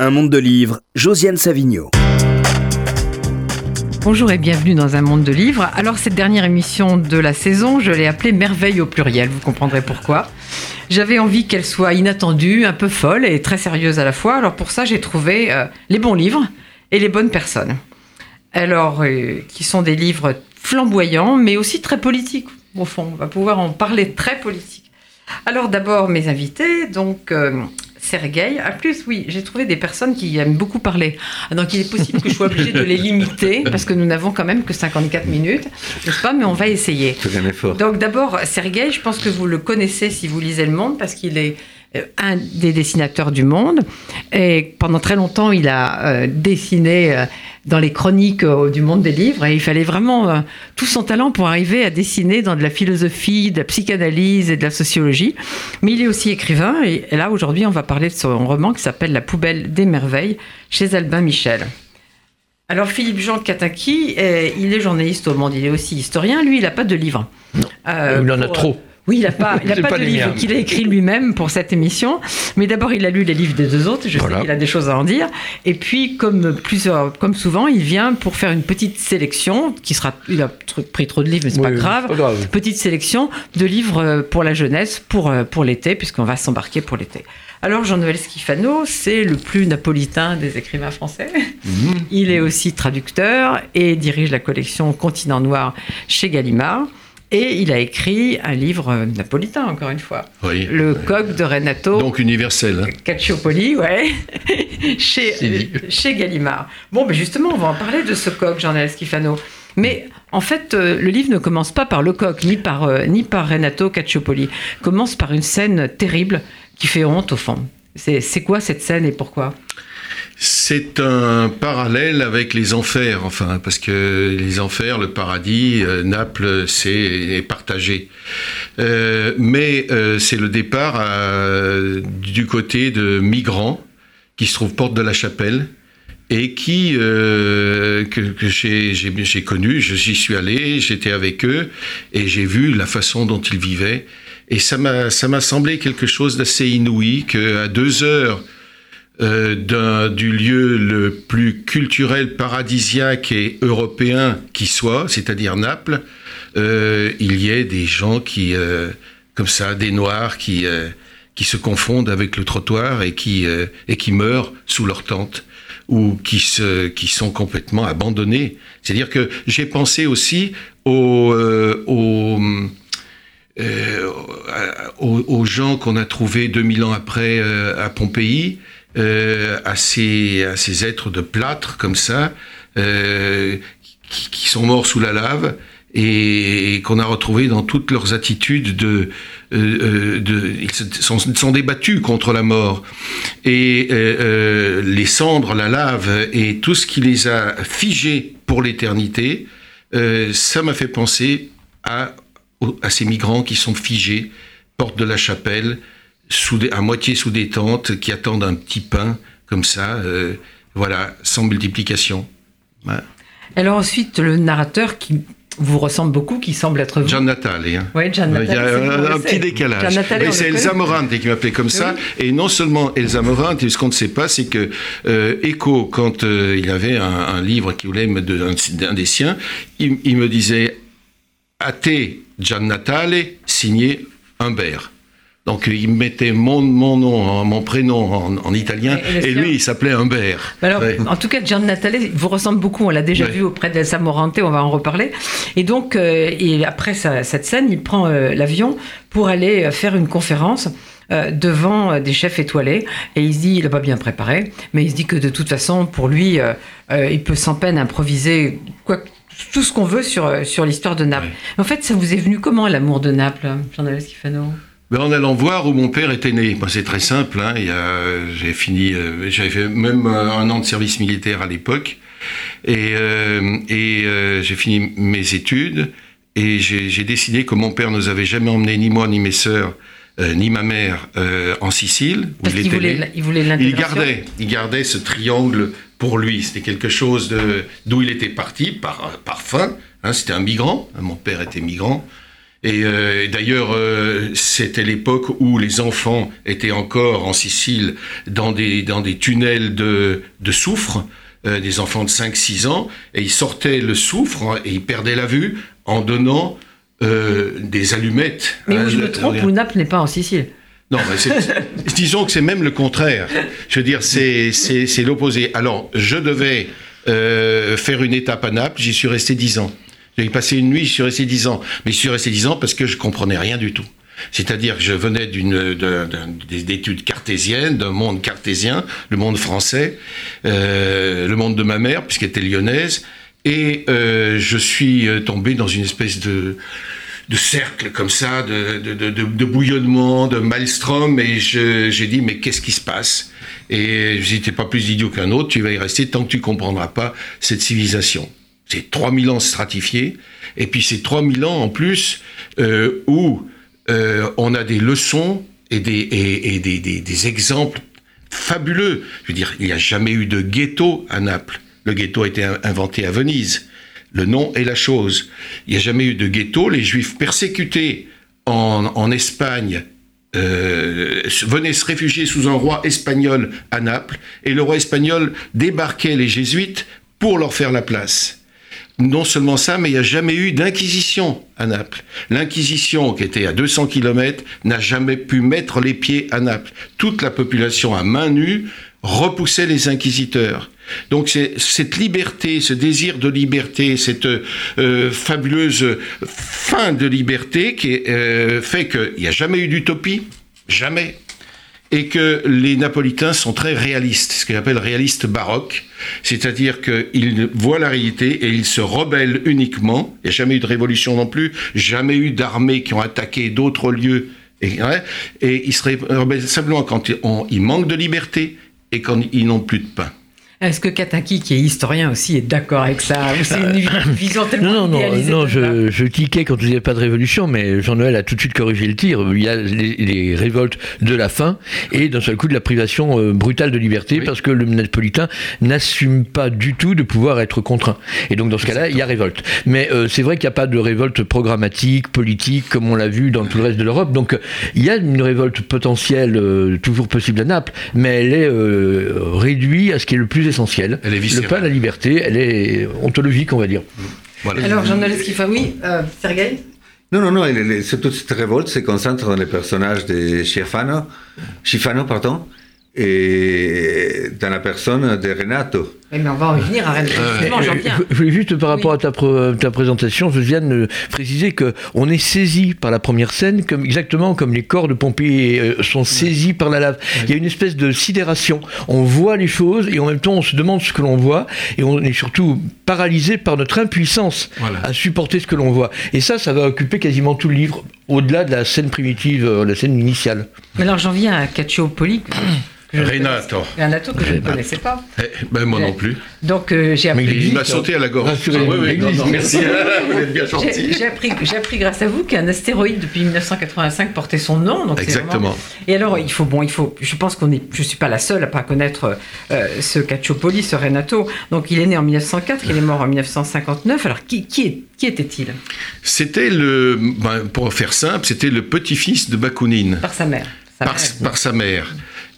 Un monde de livres, Josiane Savigno. Bonjour et bienvenue dans un monde de livres. Alors cette dernière émission de la saison, je l'ai appelée Merveille au pluriel, vous comprendrez pourquoi. J'avais envie qu'elle soit inattendue, un peu folle et très sérieuse à la fois. Alors pour ça, j'ai trouvé euh, les bons livres et les bonnes personnes. Alors, euh, qui sont des livres flamboyants, mais aussi très politiques. Au fond, on va pouvoir en parler très politique. Alors d'abord, mes invités, donc euh, Sergueï. En plus, oui, j'ai trouvé des personnes qui aiment beaucoup parler. Ah, donc il est possible que je sois obligée de les limiter, parce que nous n'avons quand même que 54 minutes, n'est-ce pas? Mais on va essayer. un effort. Donc d'abord, Sergueï, je pense que vous le connaissez si vous lisez Le Monde, parce qu'il est un des dessinateurs du monde. Et pendant très longtemps, il a euh, dessiné euh, dans les chroniques euh, du monde des livres. Et il fallait vraiment euh, tout son talent pour arriver à dessiner dans de la philosophie, de la psychanalyse et de la sociologie. Mais il est aussi écrivain. Et, là, aujourd'hui, on va parler de son roman qui s'appelle La poubelle des merveilles chez Albin Michel. Alors Philippe Jean Kataki, euh, il est journaliste au Monde, il est aussi historien. Lui, il n'a pas de livre. Euh, Il en a pour- trop. Oui, il n'a pas, il a C'est pas, pas de livre qu'il a écrit lui-même pour cette émission. Mais d'abord, il a lu les livres des deux autres. Je Voilà. sais qu'il a des choses à en dire. Et puis, comme plusieurs, comme souvent, il vient pour faire une petite sélection qui sera. Il a pris trop de livres, mais c'est Oui, pas grave. c'est pas grave. Petite sélection de livres euh, pour la jeunesse, pour euh, pour l'été, puisqu'on va s'embarquer pour l'été. Alors, Jean-Noël Schifano, c'est le plus napolitain des écrivains français. Mhm. Il est aussi traducteur et dirige la collection Continent Noir chez Gallimard. Et il a écrit un livre napolitain, encore une fois. Oui. Le coq de Renato Donc universel. hein. Cacciopoli, ouais, chez, euh, chez Gallimard. Bon, ben justement, on va en parler de ce coq, Jean-Noël Schifano. Mais en fait, euh, le livre ne commence pas par le coq, ni par, euh, ni par Renato Cacciopoli. commence par une scène terrible qui fait honte au fond. C'est c'est quoi cette scène et pourquoi? C'est un parallèle avec les enfers, enfin, parce que les enfers, le paradis, euh, Naples, c'est est partagé. Euh, mais euh, c'est le départ du côté de migrants qui se trouvent porte de la Chapelle et qui que, que j'ai connu, j'y suis allé, j'étais avec eux et j'ai vu la façon dont ils vivaient et ça m'a ça m'a semblé quelque chose d'assez inouï que à deux heures euh, du lieu le plus culturel, paradisiaque et européen qui soit, c'est-à-dire Naples, euh, il y ait des gens qui, euh, comme ça, des Noirs qui, qui se confondent avec le trottoir et qui, et qui meurent sous leur tente ou qui, se, qui sont complètement abandonnés. C'est-à-dire que j'ai pensé aussi aux, aux, aux, gens qu'on a trouvés 2000 ans après à Pompéi, euh, à, ces, à ces êtres de plâtre comme ça, euh, qui, sont morts sous la lave et, qu'on a retrouvés dans toutes leurs attitudes de, euh, de ils sont, sont débattus contre la mort. Et les cendres, la lave et tout ce qui les a figés pour l'éternité, ça m'a fait penser à, à ces migrants qui sont figés, porte de la chapelle, sous à moitié sous des tentes, qui attendent un petit pain, comme ça, euh, voilà, sans multiplication. Alors ensuite, le narrateur qui vous ressemble beaucoup, qui semble être vous. John Natale. Hein. Oui, Gian Il y Natale, a un, petit décalage. Natale, c'est. Elsa Morante qui m'appelait comme ça. Et non seulement Elsa Morante, et ce qu'on ne sait pas, c'est que euh, Eco, quand euh, il avait un, un livre qu'il voulait d'un des siens, il, il me disait A te Gian Natale, signé Humbert. Donc il mettait mon, mon nom, mon prénom en, en italien, Et- lui il s'appelait Humbert. Alors, Ouais. en tout cas, Gian Natale vous ressemble beaucoup. On l'a déjà Ouais. vu auprès d'Elsa Morante, on va en reparler. Et donc, euh, et après sa- cette scène, il prend euh, l'avion pour aller euh, faire une conférence devant des chefs étoilés. Et il se dit, il n'a pas bien préparé, mais il se dit que de toute façon, pour lui, euh, il peut sans peine improviser quoi, tout ce qu'on veut sur, sur l'histoire de Naples. En fait, ça vous est venu comment, l'amour de Naples, Jean-Noël Schifano Ben, en allant voir où mon père était né. Ben, c'est très simple. Hein. J'ai fini, euh, j'avais fait même euh, un an de service militaire à l'époque, et, euh, et j'ai fini mes études. Et j'ai décidé que mon père nous avait jamais emmené ni moi ni mes sœurs euh, ni ma mère euh, en Sicile où Parce il voulait, il voulait Il gardait, il gardait ce triangle pour lui. C'était quelque chose d'où il était parti par par faim. hein. C'était un migrant. Mon père était migrant. Et euh, d'ailleurs, euh, c'était l'époque où les enfants étaient encore en Sicile dans des, dans des tunnels de, de soufre, euh, des enfants de 5-6 ans, et ils sortaient le soufre hein, et ils perdaient la vue en donnant des allumettes. Mais où je me trompe, où Naples n'est pas en Sicile? Non, mais disons que c'est même le contraire. Je veux dire, c'est l'opposé. Alors, je devais faire une étape à Naples, j'y suis resté 10 ans. J'ai passé une nuit, je suis resté dix ans. Mais je suis resté dix ans parce que je comprenais rien du tout. C'est-à-dire que je venais d'études cartésiennes, d'un monde cartésien, le monde français, euh, le monde de ma mère puisqu'elle était lyonnaise, et euh, je suis euh, tombé dans une espèce de cercle comme ça, de, bouillonnement, de maelstrom, et j'ai dit mais qu'est-ce qui se passe? Et je dis pas plus idiot qu'un autre, tu vas y rester tant que tu comprendras pas cette civilisation. C'est 3000 ans stratifiés, et puis c'est 3000 ans en plus euh, où euh, on a des leçons et, des, exemples fabuleux. Je veux dire, il n'y a jamais eu de ghetto à Naples. Le ghetto a été inventé à Venise. Le nom est la chose. Il n'y a jamais eu de ghetto. Les juifs persécutés en, en Espagne euh, venaient se réfugier sous un roi espagnol à Naples, et le roi espagnol débarquait les jésuites pour leur faire la place non seulement ça, mais il n'y a jamais eu d'inquisition à Naples. L'inquisition, qui était à 200 km, n'a jamais pu mettre les pieds à Naples. Toute la population à main nue repoussait les inquisiteurs. Donc c'est cette liberté, ce désir de liberté, cette euh, fabuleuse fin de liberté qui euh, fait qu'il n'y a jamais eu d'utopie, jamais et que les Napolitains sont très réalistes, ce qu'ils appellent réalistes baroques, c'est-à-dire qu'ils voient la réalité et ils se rebellent uniquement. Il n'y a jamais eu de révolution non plus, jamais eu d'armées qui ont attaqué d'autres lieux. Et, ils se rebellent simplement quand ils manquent de liberté et quand ils n'ont plus de pain. Est-ce que Kataki, qui est historien aussi, est d'accord avec ça c'est une vision tellement Non, non, non, non je, je, tiquais quand vous disait pas de révolution, mais Jean-Noël a tout de suite corrigé le tir. Il y a les, révoltes de la faim et d'un seul coup de la privation euh, brutale de liberté parce que le napolitain n'assume pas du tout de pouvoir être contraint. Et donc dans ce cas-là, il y a révolte. Mais euh, c'est vrai qu'il n'y a pas de révolte programmatique, politique, comme on l'a vu dans tout le reste de l'Europe. Donc il y a une révolte potentielle euh, toujours possible à Naples, mais elle est réduite à ce qui est le plus essentielle. Elle est Le pas la liberté, elle est ontologique, on va dire. Voilà. Alors, journaliste qui fait oui, euh, Sergei non, non, non, toute cette révolte se concentre dans les personnages de Schifano, Schifano pardon, et dans la personne de Renato. Mais on va en venir à Renato. Je voulais juste, par rapport à ta, ta présentation, Josiane, euh, préciser qu'on est saisi par la première scène, comme, exactement comme les corps de Pompée euh, sont saisis par la lave. Il y a une espèce de sidération. On voit les choses et en même temps on se demande ce que l'on voit et on est surtout paralysé par notre impuissance à supporter ce que l'on voit. Et ça, ça va occuper quasiment tout le livre, au-delà de la scène primitive, euh, la scène initiale. Mais alors j'en viens à Cacciopoli. Renato. Renato que je ne connaissais pas. Eh, ben, moi non plus. Donc euh, j'ai appris. il m'a sauté à la gorge. Ah, oui, oui, non, merci. vous êtes bien gentil. J'ai appris, appris grâce à vous qu'un astéroïde depuis 1985 portait son nom. Donc Exactement. Et alors il faut bon, il faut. Je pense qu'on est. Je suis pas la seule à pas connaître euh, ce Cacciopoli, ce Renato. Donc il est né en 1904, il est mort en 1959. Alors qui, qui est qui était-il? C'était le, ben, pour faire simple, c'était le petit-fils de Bakounine. Par sa mère. par, par, sa mère.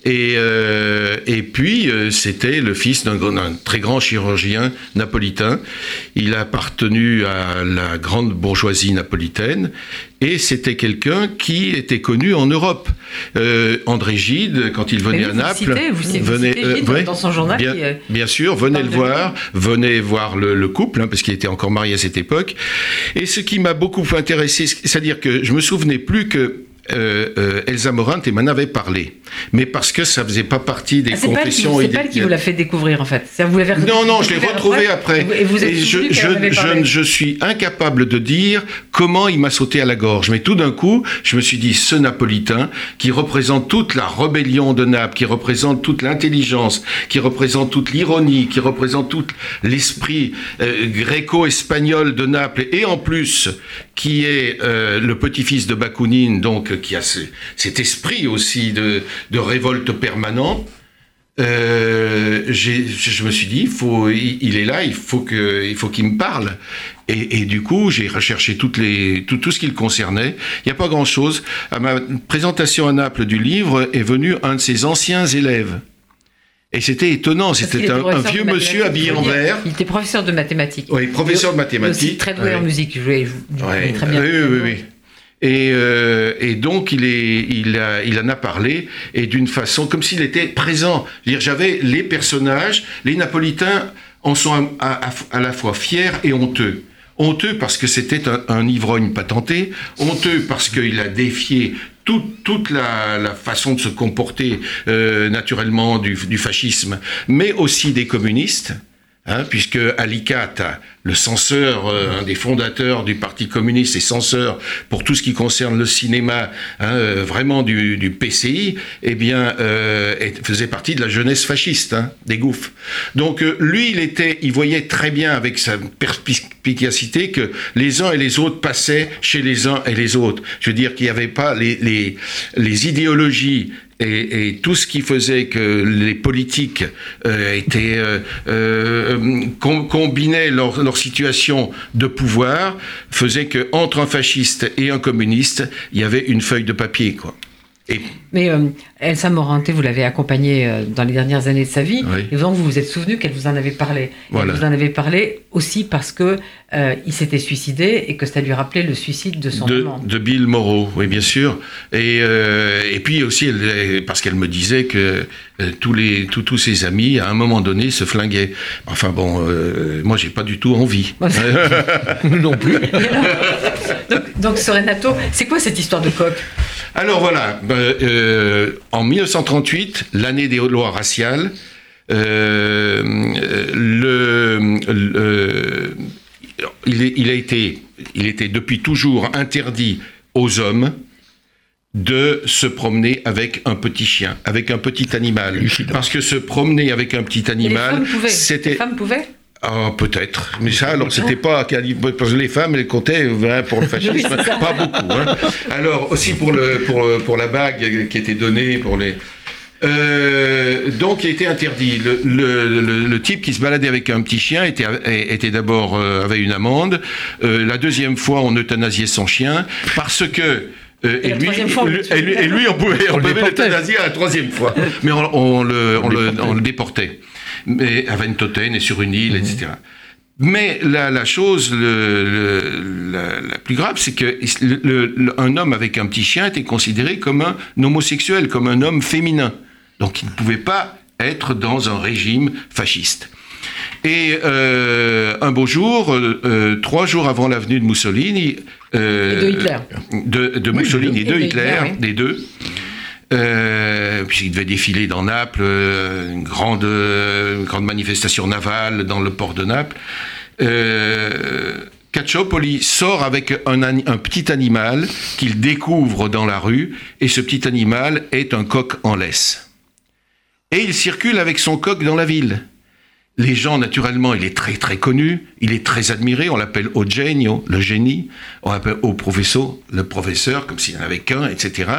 Et, euh, et puis, euh, c'était le fils d'un très grand chirurgien napolitain. Il a appartenu à la grande bourgeoisie napolitaine et c'était quelqu'un qui était connu en Europe. Euh, André Gide, quand il venait à Naples, vous venait Gide dans son journal. Bien, bien sûr, venez le voir, venez voir le, le couple, hein, parce qu'il était encore marié à cette époque. Et ce qui m'a beaucoup intéressé, c'est-à-dire que je me souvenais plus que euh, euh, Elsa Morante m'en avait parlé, mais parce que ça faisait pas partie des ah, confessions. C'est pas elle qui vous l'a fait découvrir en fait. vous non, non, je l'ai retrouvé après. Et, vous je, je, je, suis incapable de dire comment il m'a sauté à la gorge. Mais tout d'un coup, je me suis dit, ce Napolitain qui représente toute la rébellion de Naples, qui représente toute l'intelligence, qui représente toute l'ironie, qui représente tout l'esprit euh, gréco-espagnol de Naples, et en plus qui est le petit-fils de Bakounine, donc qui a cet esprit aussi de, révolte permanent, euh, je me suis dit, il, faut, il, est là, il faut que, il faut qu'il me parle. Et, et, du coup, j'ai recherché toutes les, tout, tout ce qui le concernait. Il n'y a pas grand-chose. À ma présentation à Naples du livre est venu un de ses anciens élèves. Et c'était étonnant, c'était un, vieux monsieur habillé en vert. Il était professeur de mathématiques. Oui, professeur de mathématiques. Aussi très doué en musique, il jouait, très bien. Oui, oui, oui. Et, euh, et, donc il, en a parlé et d'une façon comme s'il était présent. J'avais les personnages, les Napolitains en sont à, la fois fiers et honteux. Honteux parce que c'était un, ivrogne patenté, honteux parce qu'il a défié toute, la, façon de se comporter euh, naturellement du, du, fascisme, mais aussi des communistes. Hein, puisque Alicata, le censeur, euh, un des fondateurs du Parti communiste et censeur pour tout ce qui concerne le cinéma, hein, euh, vraiment du, PCI, eh bien, euh, faisait partie de la jeunesse fasciste, hein, des gouffres. Donc lui, il était, il voyait très bien avec sa perspicacité que les uns et les autres passaient chez les uns et les autres. Je veux dire qu'il n'y avait pas les, idéologies et, tout ce qui faisait que les politiques étaient combinaient leur, leur, situation de pouvoir faisait que entre un fasciste et un communiste, il y avait une feuille de papier quoi. Et... Mais euh, Elsa Morante, vous l'avez accompagnée euh, dans les dernières années de sa vie, oui. et donc vous vous êtes souvenu qu'elle vous en avait parlé. Voilà. Elle vous en avait parlé aussi parce que euh, il s'était suicidé et que ça lui rappelait le suicide de son de, amant. De Bill Morrow, oui bien sûr. Et, euh, et puis aussi elle, parce qu'elle me disait que tous les tous, tous ses amis à un moment donné se flinguaient. Enfin bon, moi j'ai pas du tout envie. non plus. donc, donc Renato, c'est quoi cette histoire de coq? Alors voilà, euh, en 1938, l'année des lois raciales, euh, le, le il, est, il, a été, il était depuis toujours interdit aux hommes de se promener avec un petit chien, avec un petit animal. Parce que se promener avec un petit animal, c'était... Les femmes pouvaient ah, peut-être. Mais ça, alors, c'était pas. Parce que les femmes, elles comptaient hein, pour le fascisme, oui, pas beaucoup. Hein. Alors, aussi pour, le, pour, pour la bague qui était donnée, pour les. Euh, donc, il était interdit. Le, le, le, le, type qui se baladait avec un petit chien était, était d'abord euh, avait une amende. Euh, la deuxième fois, on euthanasiait son chien parce que. Euh, et, et, lui, fois, et, lui, et, lui, on pouvait, on, on pouvait l'euthanasier à la troisième fois. Mais on, on, le, on, le, on le déportait mais à Ventoten et sur une île, mmh. etc. Mais la, la chose le, le, la, la, plus grave, c'est que le, un homme avec un petit chien était considéré comme un homosexuel, comme un homme féminin. Donc il ne pouvait pas être dans un régime fasciste. Et euh, un beau jour, euh, trois jours avant l'avenue de Mussolini, de Hitler, de, de oui, Mussolini et de, et Hitler, Hitler oui. des deux, euh, puisqu'il devait défiler dans Naples, euh, une grande, euh, une grande manifestation navale dans le port de Naples. Euh, Cacciopoli sort avec un, un petit animal qu'il découvre dans la rue, et ce petit animal est un coq en laisse. Et il circule avec son coq dans la ville. Les gens, naturellement, il est très très connu, il est très admiré, on l'appelle Eugenio, le génie, on l'appelle au professeur, le professeur, comme s'il n'y en avait qu'un, etc.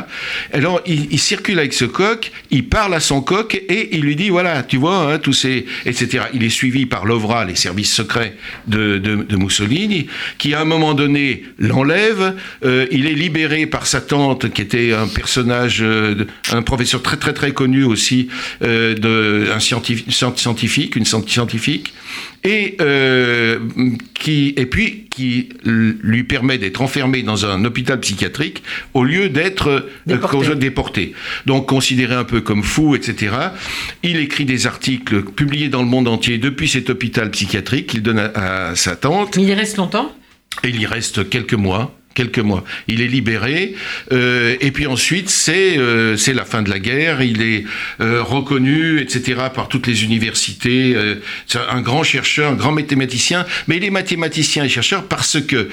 Alors, il, circule avec ce coq, il parle à son coq et il lui dit, voilà, tu vois, hein, tous ces, etc. Il est suivi par l'OVRA, les services secrets de, Mussolini, qui à un moment donné l'enlève, euh, il est libéré par sa tante, qui était un personnage, euh, un professeur très très très connu aussi, euh, de, un scientifique une scientifique, et, euh, qui, et puis qui lui permet d'être enfermé dans un hôpital psychiatrique au lieu d'être déporté. Euh, déporté. Donc considéré un peu comme fou, etc. Il écrit des articles publiés dans le monde entier depuis cet hôpital psychiatrique qu'il donne à, à sa tante. Mais il y reste longtemps? Et il y reste quelques mois quelques mois. Il est libéré, euh, et puis ensuite c'est euh, c'est la fin de la guerre. Il est euh, reconnu, etc. par toutes les universités. C'est un grand chercheur, un grand mathématicien. Mais il est mathématicien et chercheur parce que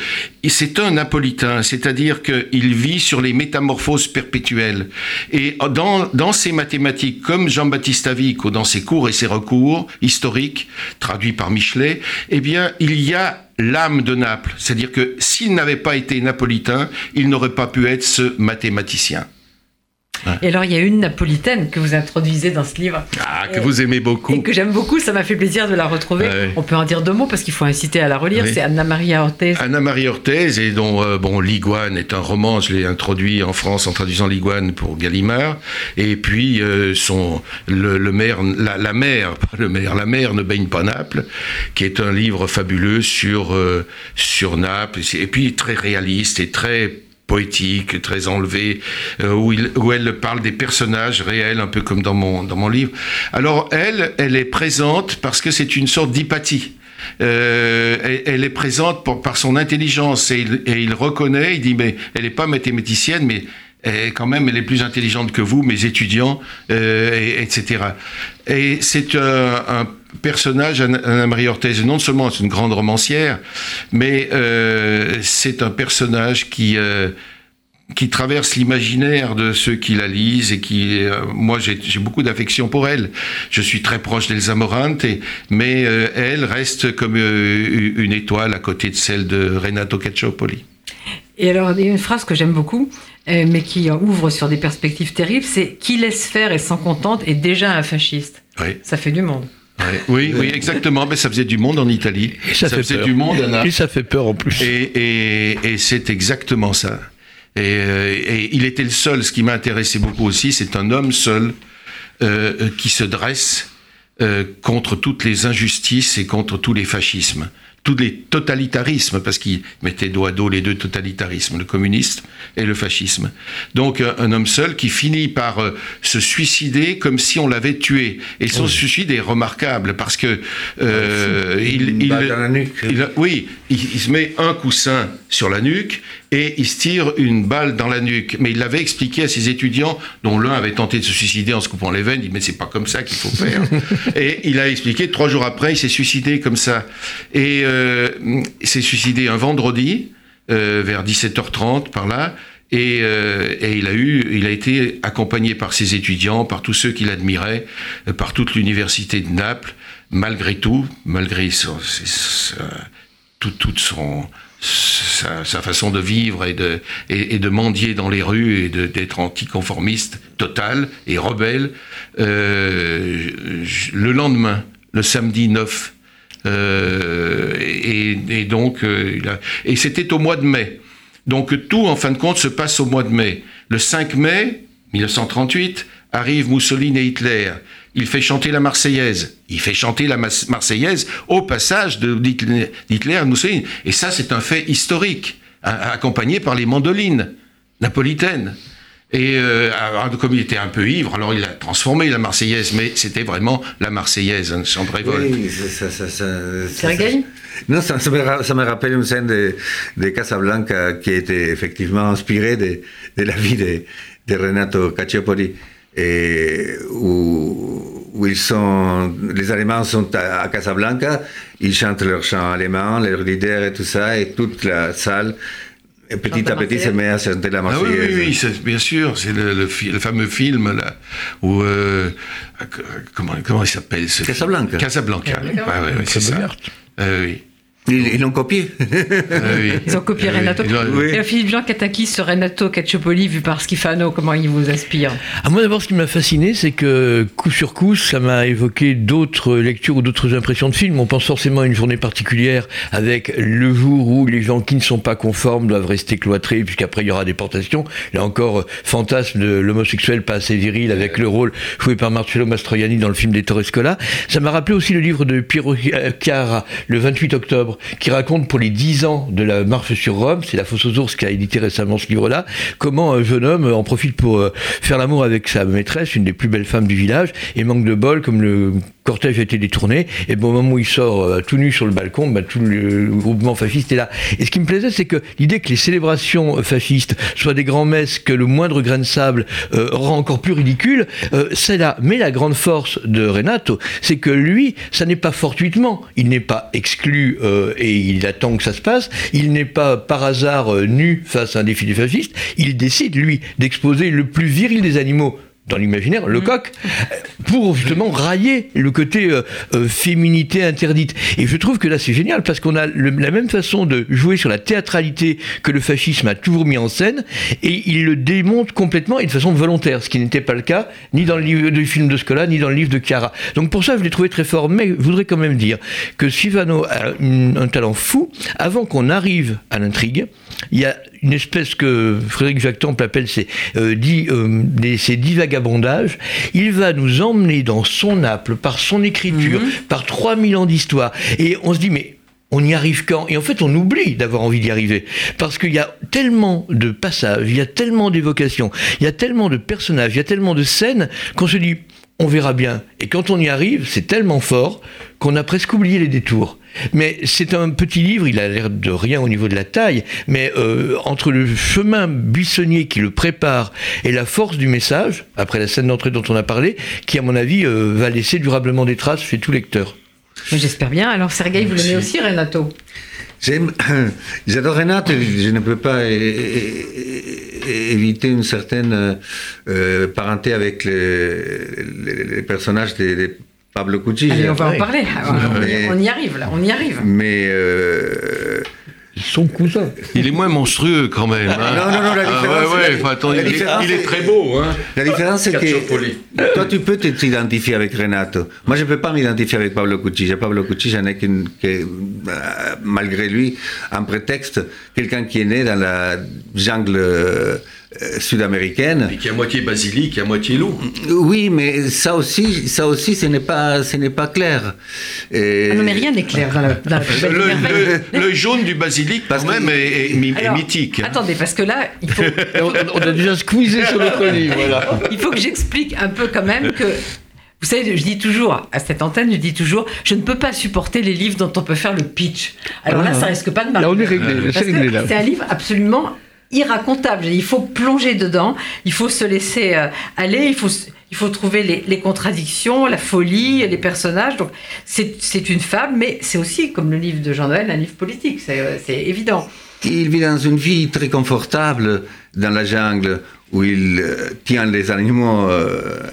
c'est un napolitain, c'est-à-dire qu'il vit sur les métamorphoses perpétuelles. Et dans dans ses mathématiques, comme Jean-Baptiste Avic, ou dans ses cours et ses recours historiques traduits par Michelet, eh bien il y a l'âme de Naples. C'est-à-dire que s'il n'avait pas été napolitain, il n'aurait pas pu être ce mathématicien. Et alors, il y a une napolitaine que vous introduisez dans ce livre. Ah, que vous aimez beaucoup. Et que j'aime beaucoup, ça m'a fait plaisir de la retrouver. On peut en dire deux mots parce qu'il faut inciter à la relire. C'est Anna Maria Ortez. Anna Maria Ortez, et dont euh, bon, Liguane est un roman, je l'ai introduit en France en traduisant Liguane pour Gallimard. Et puis, euh, son, le, maire, la, la mère, pas le maire, la mère ne baigne pas Naples, qui est un livre fabuleux sur, euh, sur Naples, et puis très réaliste et très poétique, très enlevé, euh, où, elle parle des personnages réels, un peu comme dans mon, dans mon livre. Alors elle, elle est présente parce que c'est une sorte d'hypathie. Euh, elle, est présente par son intelligence et il, reconnaît, il dit mais elle n'est pas mathématicienne, mais quand même, elle est plus intelligente que vous, mes étudiants, euh, et, etc. Et c'est un personnage, Anna-Marie Orthez, non seulement c'est une grande romancière, mais euh, c'est un personnage qui euh, qui traverse l'imaginaire de ceux qui la lisent et qui, euh, moi, j'ai beaucoup d'affection pour elle. Je suis très proche d'Elsa Morante, et, mais elle reste comme une étoile à côté de celle de Renato Cacciopoli. Et alors, il y a une phrase que j'aime beaucoup, mais qui ouvre sur des perspectives terribles, c'est qui laisse faire et s'en contente est déjà un fasciste. Oui. Ça fait du monde. Oui, oui, exactement. Mais ça faisait du monde en Italie. Et ça, ça fait faisait peur. du monde. Anna. Et ça fait peur en plus. Et, et, et c'est exactement ça. Et, euh, et, il était le seul. Ce qui m'a intéressé beaucoup aussi, c'est un homme seul euh, qui se dresse euh, contre toutes les injustices et contre tous les fascismes tous les totalitarismes, parce qu'il mettait dos à dos les deux totalitarismes, le communisme et le fascisme. Donc un, un homme seul qui finit par euh, se suicider comme si on l'avait tué. Et son oui. suicide est remarquable parce que euh, il, il, il, oui, il, il, se met un coussin sur la nuque et il se tire une balle dans la nuque. Mais il l'avait expliqué à ses étudiants, dont l'un avait tenté de se suicider en se coupant les veines. Il dit mais c'est pas comme ça qu'il faut faire. et il a expliqué trois jours après, il s'est suicidé comme ça. Et euh, il s'est suicidé un vendredi euh, vers 17h30 par là. Et, euh, et, il a eu, il a été accompagné par ses étudiants, par tous ceux qui l'admiraient, euh, par toute l'université de Naples, malgré tout, malgré toute son, sa, façon de vivre et de, mendier dans les rues et d'être anticonformiste total et rebelle. Euh, le lendemain, le samedi 9, euh, euh, et c'était au mois de mai. Donc tout, en fin de compte, se passe au mois de mai. Le 5 mai 1938, arrive Mussolini et Hitler. Il fait chanter la Marseillaise. Il fait chanter la Marseillaise au passage d'Hitler et Mussolini. Et ça, c'est un fait historique, accompagné par les mandolines napolitaines. Et euh, comme il était un peu ivre, alors il a transformé la Marseillaise, mais c'était vraiment la Marseillaise, un chant de révolte. Oui, ça, ça, ça, ça Non, ça, ça, me, ça, me, rappelle une scène de, de, Casablanca qui était effectivement inspirée de, de la vie de, de Renato Cacciopoli, et où, où, ils sont, les Allemands sont à, à, Casablanca, ils chantent leur chant allemand, leur leader et tout ça, et toute la salle petit à petit, met à chanter la Marseillaise. Ah oui, oui, oui bien sûr, c'est le, le, le, fameux film là, où euh, comment, comment il s'appelle ce Casablanca. Casablanca. Ah, oui, oui, c'est ça. Euh, oui. Ils l'ont copié. ah, oui. Ils ont copié Renato. Oui. Et Philippe Jean Katakis ce Renato Cacciopoli, vu par Schifano, comment il vous inspire ah, Moi, d'abord, ce qui m'a fasciné, c'est que coup sur coup, ça m'a évoqué d'autres lectures ou d'autres impressions de films. On pense forcément à une journée particulière avec le jour où les gens qui ne sont pas conformes doivent rester cloîtrés, puisqu'après il y aura déportation. Là encore, fantasme de l'homosexuel pas assez viril avec le rôle joué par Marcello Mastroianni dans le film des Torrescola. Ça m'a rappelé aussi le livre de Piero Chiara, le 28 octobre qui raconte pour les 10 ans de la marche sur Rome, c'est la Fosse aux ours qui a édité récemment ce livre-là, comment un jeune homme en profite pour euh, faire l'amour avec sa maîtresse, une des plus belles femmes du village, et manque de bol, comme le cortège a été détourné, et bon, au moment où il sort euh, tout nu sur le balcon, bah, tout le, groupement fasciste est là. Et ce qui me plaisait, c'est que l'idée que les célébrations fascistes soient des grands messes que le moindre grain de sable euh, rend encore plus ridicule, euh, c'est là. Mais la grande force de Renato, c'est que lui, ça n'est pas fortuitement, il n'est pas exclu euh, et il attend que ça se passe, il n'est pas par hasard nu face à un défilé fasciste, il décide, lui, d'exposer le plus viril des animaux dans l'imaginaire, le coq, pour justement railler le côté euh, euh, féminité interdite. Et je trouve que là c'est génial parce qu'on a la même façon de jouer sur la théâtralité que le fascisme a toujours mis en scène et il le démonte complètement et de façon volontaire, ce qui n'était pas le cas ni dans le livre du film de Scola ni dans le livre de Chiara. Donc pour ça je l'ai trouvé très fort, mais je voudrais quand même dire que Sivano a un talent fou. Avant qu'on arrive à l'intrigue, il y a une espèce que Frédéric Jacques Temple appelle ses, euh, dix, euh, ses dix vagabondages. Il va nous emmener dans son Naples par son écriture, mhm. par 3000 ans d'histoire. Et on se dit, mais on y arrive quand? Et en fait, on oublie d'avoir envie d'y arriver. Parce qu'il y a tellement de passages, il y a tellement d'évocations, il y a tellement de personnages, il y a tellement de scènes qu'on se dit, on verra bien. Et quand on y arrive, c'est tellement fort qu'on a presque oublié les détours. Mais c'est un petit livre, il a l'air de rien au niveau de la taille, mais euh, entre le chemin buissonnier qui le prépare et la force du message, après la scène d'entrée dont on a parlé, qui à mon avis euh, va laisser durablement des traces chez tout lecteur. J'espère bien. Alors Sergueï, vous l'aimez aussi, Renato? J'adore Renato, je ne peux pas éviter une certaine euh, parenté avec les, personnages des Pablo Cucci. Allez, on va en parler. on y arrive là, on y arrive. Mais euh, son cousin. Il est moins monstrueux quand même. Hein. Non, non, non, la ah, différence. il, est, très beau. Hein. La différence, c'est que toi, tu peux t'identifier avec Renato. Moi, je ne peux pas m'identifier avec Pablo Cucci. Pablo Cucci, j'en ai qu'une, euh, malgré lui, un prétexte, quelqu'un qui est né dans la jungle euh, sud-américaine. Et qui est à moitié basilic, à moitié loup. Oui, mais ça aussi, ça aussi, ce n'est pas, ce n'est pas clair. Et... Ah non, mais rien n'est clair dans la, le, le, jaune du basilic, quand même, est, mythique. Attendez, parce que là, il faut. on, a déjà squeezé sur notre livre, voilà. Il faut que j'explique un peu quand même que. Vous savez, je dis toujours, à cette antenne, je dis toujours, je ne peux pas supporter les livres dont on peut faire le pitch. Alors là, ah. ça risque pas de marcher. Là, on est réglé. C'est un livre absolument irracontable. Il faut plonger dedans, il faut se laisser euh, aller, il faut, il faut trouver les, contradictions, la folie, les personnages. Donc c'est une fable, mais c'est aussi, comme le livre de Jean-Noël, un livre politique, c'est euh, évident. Il vit dans une vie très confortable dans la jungle où il euh, tient les animaux.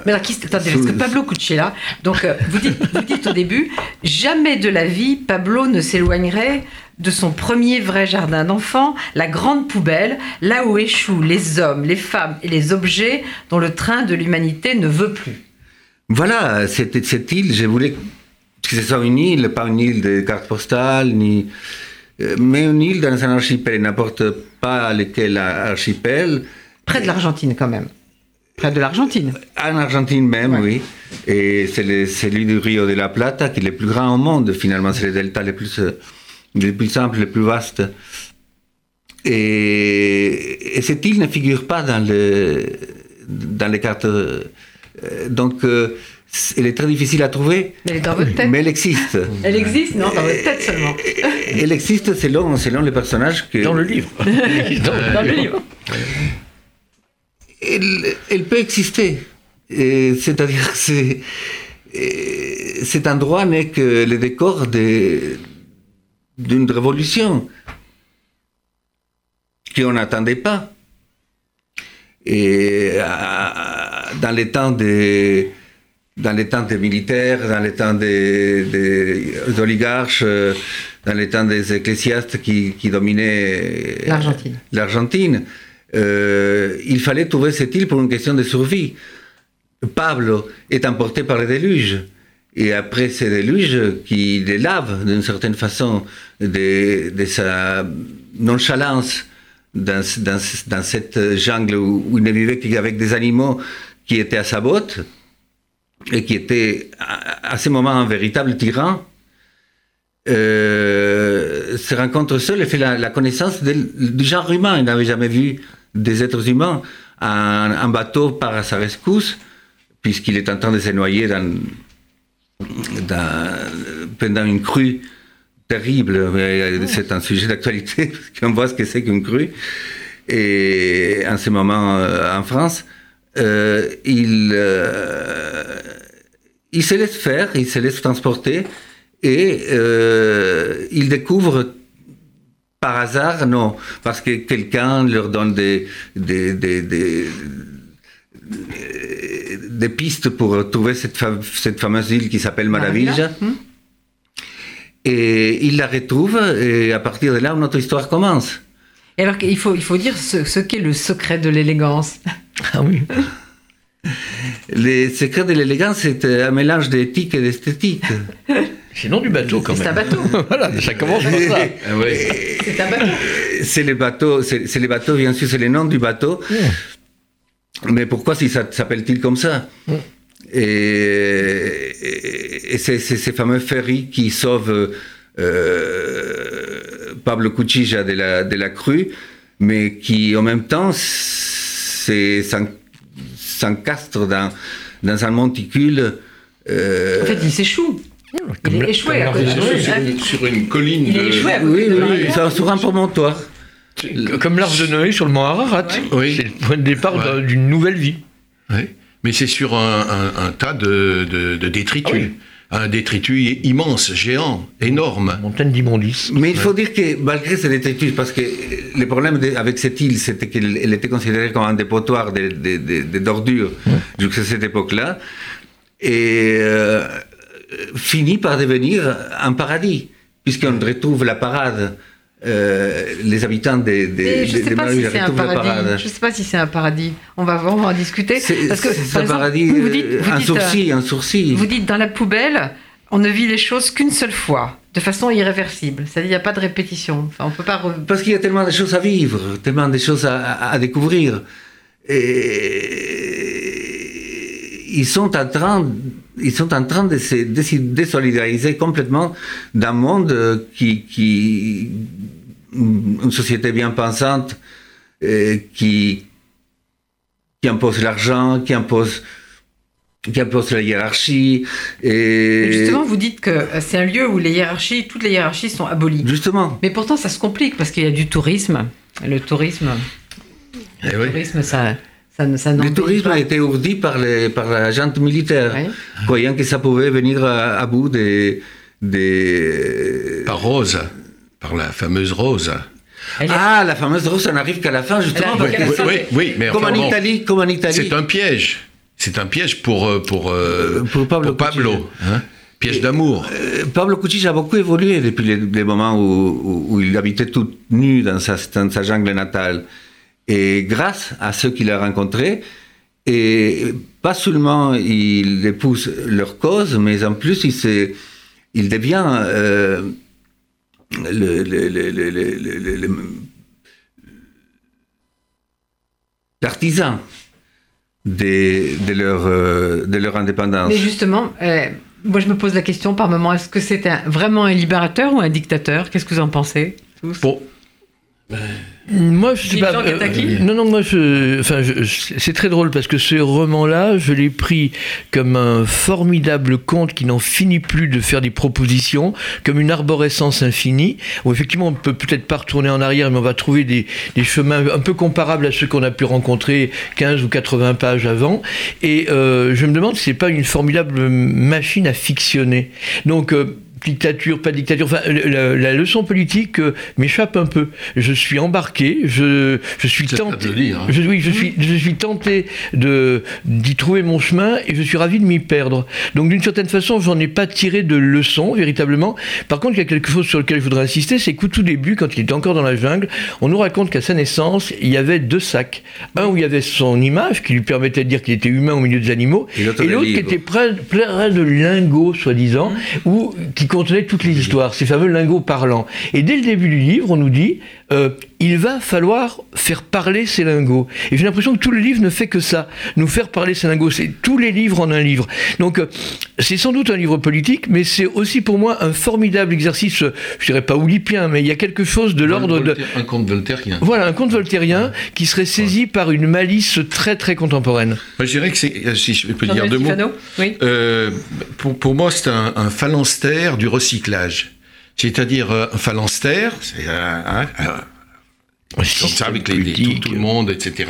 Mais alors, qui, attendez, parce que Pablo Cucella, donc vous, dites, vous dites au début, jamais de la vie Pablo ne s'éloignerait de son premier vrai jardin d'enfants, la grande poubelle, là où échouent les hommes, les femmes et les objets dont le train de l'humanité ne veut plus. Voilà, cette, cette île, je voulais que ce soit une île, pas une île de cartes postales, ni, euh, mais une île dans un archipel, n'importe pas lequel archipel. Près de l'Argentine quand même. Près de l'Argentine. En Argentine même, oui. Et c'est celui du Rio de la Plata qui est le plus grand au monde, finalement. C'est le delta le plus euh, les plus simples, les plus vastes. Et, cette île ne figure pas dans, le, dans les cartes. Euh, donc, euh, elle est très difficile à trouver. Mais elle est dans votre tête. Mais elle existe. Elle existe, non, dans votre tête seulement. Elle existe selon, selon les personnages que. Dans le livre. dans, le livre. Elle, elle peut exister. C'est-à-dire que cet endroit n'est que le décor des d'une révolution qu'on n'attendait pas. Et euh, dans les temps des dans les temps des militaires, dans les temps des, oligarches, dans les temps des ecclésiastes qui, dominaient l'Argentine, euh, il fallait trouver cette île pour une question de survie. Pablo est emporté par le déluge. Et après ces déluges qui les lavent d'une certaine façon de, sa nonchalance dans, cette jungle où, il ne vivait qu'avec des animaux qui étaient à sa botte et qui étaient à, ce moment un véritable tyran, euh, se rencontre seul et fait la, connaissance du genre humain. Il n'avait jamais vu des êtres humains. Un, un bateau part à sa rescousse, puisqu'il est en train de se noyer dans, pendant une crue terrible. C'est un sujet d'actualité, parce qu'on voit ce que c'est qu'une crue. Et en ce moment, euh, en France, euh, il, euh, il se laisse faire, il se laisse transporter, et il découvre par hasard, non, parce que quelqu'un leur donne des, des, des des pistes pour trouver cette, cette fameuse île qui s'appelle Maravilla. Hmm. Et il la retrouve, et à partir de là, notre histoire commence. Et alors, il faut, il faut dire ce, ce qu'est le secret de l'élégance. Ah oui. Le secret de l'élégance, c'est un mélange d'éthique et d'esthétique. C'est le nom du bateau quand même. C'est un bateau. voilà, ça commence par ça. C'est un bateau. C'est le bateau, c'est le bateau, bien sûr, c'est le nom du bateau. Mais pourquoi si ça s'appelle-t-il comme ça Et, c'est ces fameux ferries qui sauvent euh, Pablo Cuchilla de la, de la crue, mais qui en même temps s'encastre dans, dans un monticule. Euh, en fait, il s'échoue. Il est échoué à sur, une colline. Il est échoué à Oui, oui, sur un promontoire. Comme l'arche de Noé sur le mont Ararat. Oui. C'est le point de départ d'une nouvelle vie. Oui. Mais c'est sur un, tas de, détritus. Ah un détritus immense, géant, énorme. montagne d'immondices. Mais il faut dire que malgré ces détritus, parce que le problème avec cette île, c'était qu'elle était considérée comme un dépotoir d'ordures jusqu'à cette époque-là, et euh, finit par devenir un paradis, puisqu'on retrouve la parade euh, les habitants des, des, je ne sais, pas si c'est un paradis. Je sais pas si c'est un paradis. On va, on va en discuter. Parce que, c'est un paradis, vous dites, un sourcil, un sourcil. Vous dites, dans la poubelle, on ne vit les choses qu'une seule fois, de façon irréversible. C'est-à-dire, il n'y a pas de répétition. Enfin, on peut pas... Parce qu'il y a tellement de choses à vivre, tellement de choses à, à découvrir. Et ils sont en train, ils sont en train de se désolidariser complètement d'un monde qui, qui, une société bien pensante, euh, qui, qui impose l'argent, qui impose qui impose la hiérarchie. Et... Justement, vous dites que c'est un lieu où les hiérarchies, toutes les hiérarchies sont abolies. Justement. Mais pourtant, ça se complique parce qu'il y a du tourisme. Le tourisme, eh le tourisme, ça, le tourisme a été ourdi par, les, par la junte militaire, croyant que ça pouvait venir à, bout des, des... Par Rose, par la fameuse Rose. Ah, la fameuse Rose, ça n'arrive qu'à la fin, justement. oui, oui, mais comme, en Italie, comme en Italie. C'est un piège. C'est un piège pour, euh, pour, euh, pour Pablo. Pour Pablo hein. piège d'amour. Euh, Pablo Cucci a beaucoup évolué depuis les, moments où, où, il habitait tout nu dans sa, dans sa jungle natale. Et grâce à ceux qu'il a rencontrés, et pas seulement il épouse leur cause, mais en plus il, il devient euh, l'artisan de, leur, euh, de leur indépendance. Mais justement, euh, moi je me pose la question par moment, est-ce que c'est vraiment un libérateur ou un dictateur? Qu'est-ce que vous en pensez tous? Moi, je sais pas. Euh, non, non, moi, je, enfin, c'est très drôle parce que ce roman-là, je l'ai pris comme un formidable conte qui n'en finit plus de faire des propositions, comme une arborescence infinie, où effectivement, on peut peut-être pas retourner en arrière, mais on va trouver des, des chemins un peu comparables à ceux qu'on a pu rencontrer 15 ou 80 pages avant. Et euh, je me demande si c'est pas une formidable machine à fictionner. Donc, euh, dictature, pas dictature, enfin, la, leçon politique euh, m'échappe un peu. Je suis embarqué, je, je suis tenté, hein. je, oui, je suis, je suis tenté de d'y trouver mon chemin et je suis ravi de m'y perdre. Donc d'une certaine façon, j'en ai pas tiré de leçon véritablement. Par contre, il y a quelque chose sur lequel je voudrais insister, c'est qu'au tout début, quand il était encore dans la jungle, on nous raconte qu'à sa naissance, il y avait deux sacs. Un où il y avait son image qui lui permettait de dire qu'il était humain au milieu des animaux, et l'autre qui était plein, plein de lingots, soi-disant, ou qui contenait toutes les histoires, ces fameux lingots parlants. Et dès le début du livre, on nous dit euh, il va falloir faire parler ces lingots. Et j'ai l'impression que tout le livre ne fait que ça, nous faire parler ces lingots. C'est tous les livres en un livre. Donc euh, c'est sans doute un livre politique, mais c'est aussi pour moi un formidable exercice, je dirais pas oulipien, mais il y a quelque chose de l'ordre de... Un conte voltairien. Voilà, un conte voltairien qui serait saisi par une malice très très contemporaine. Moi, je dirais que c'est, euh, si je peux dire deux mots, oui. pour, pour, moi c'est un, un phalanstère du recyclage. C'est-à-dire un phalanstère, c'est un, comme ça, avec les, tout, le monde, etc.,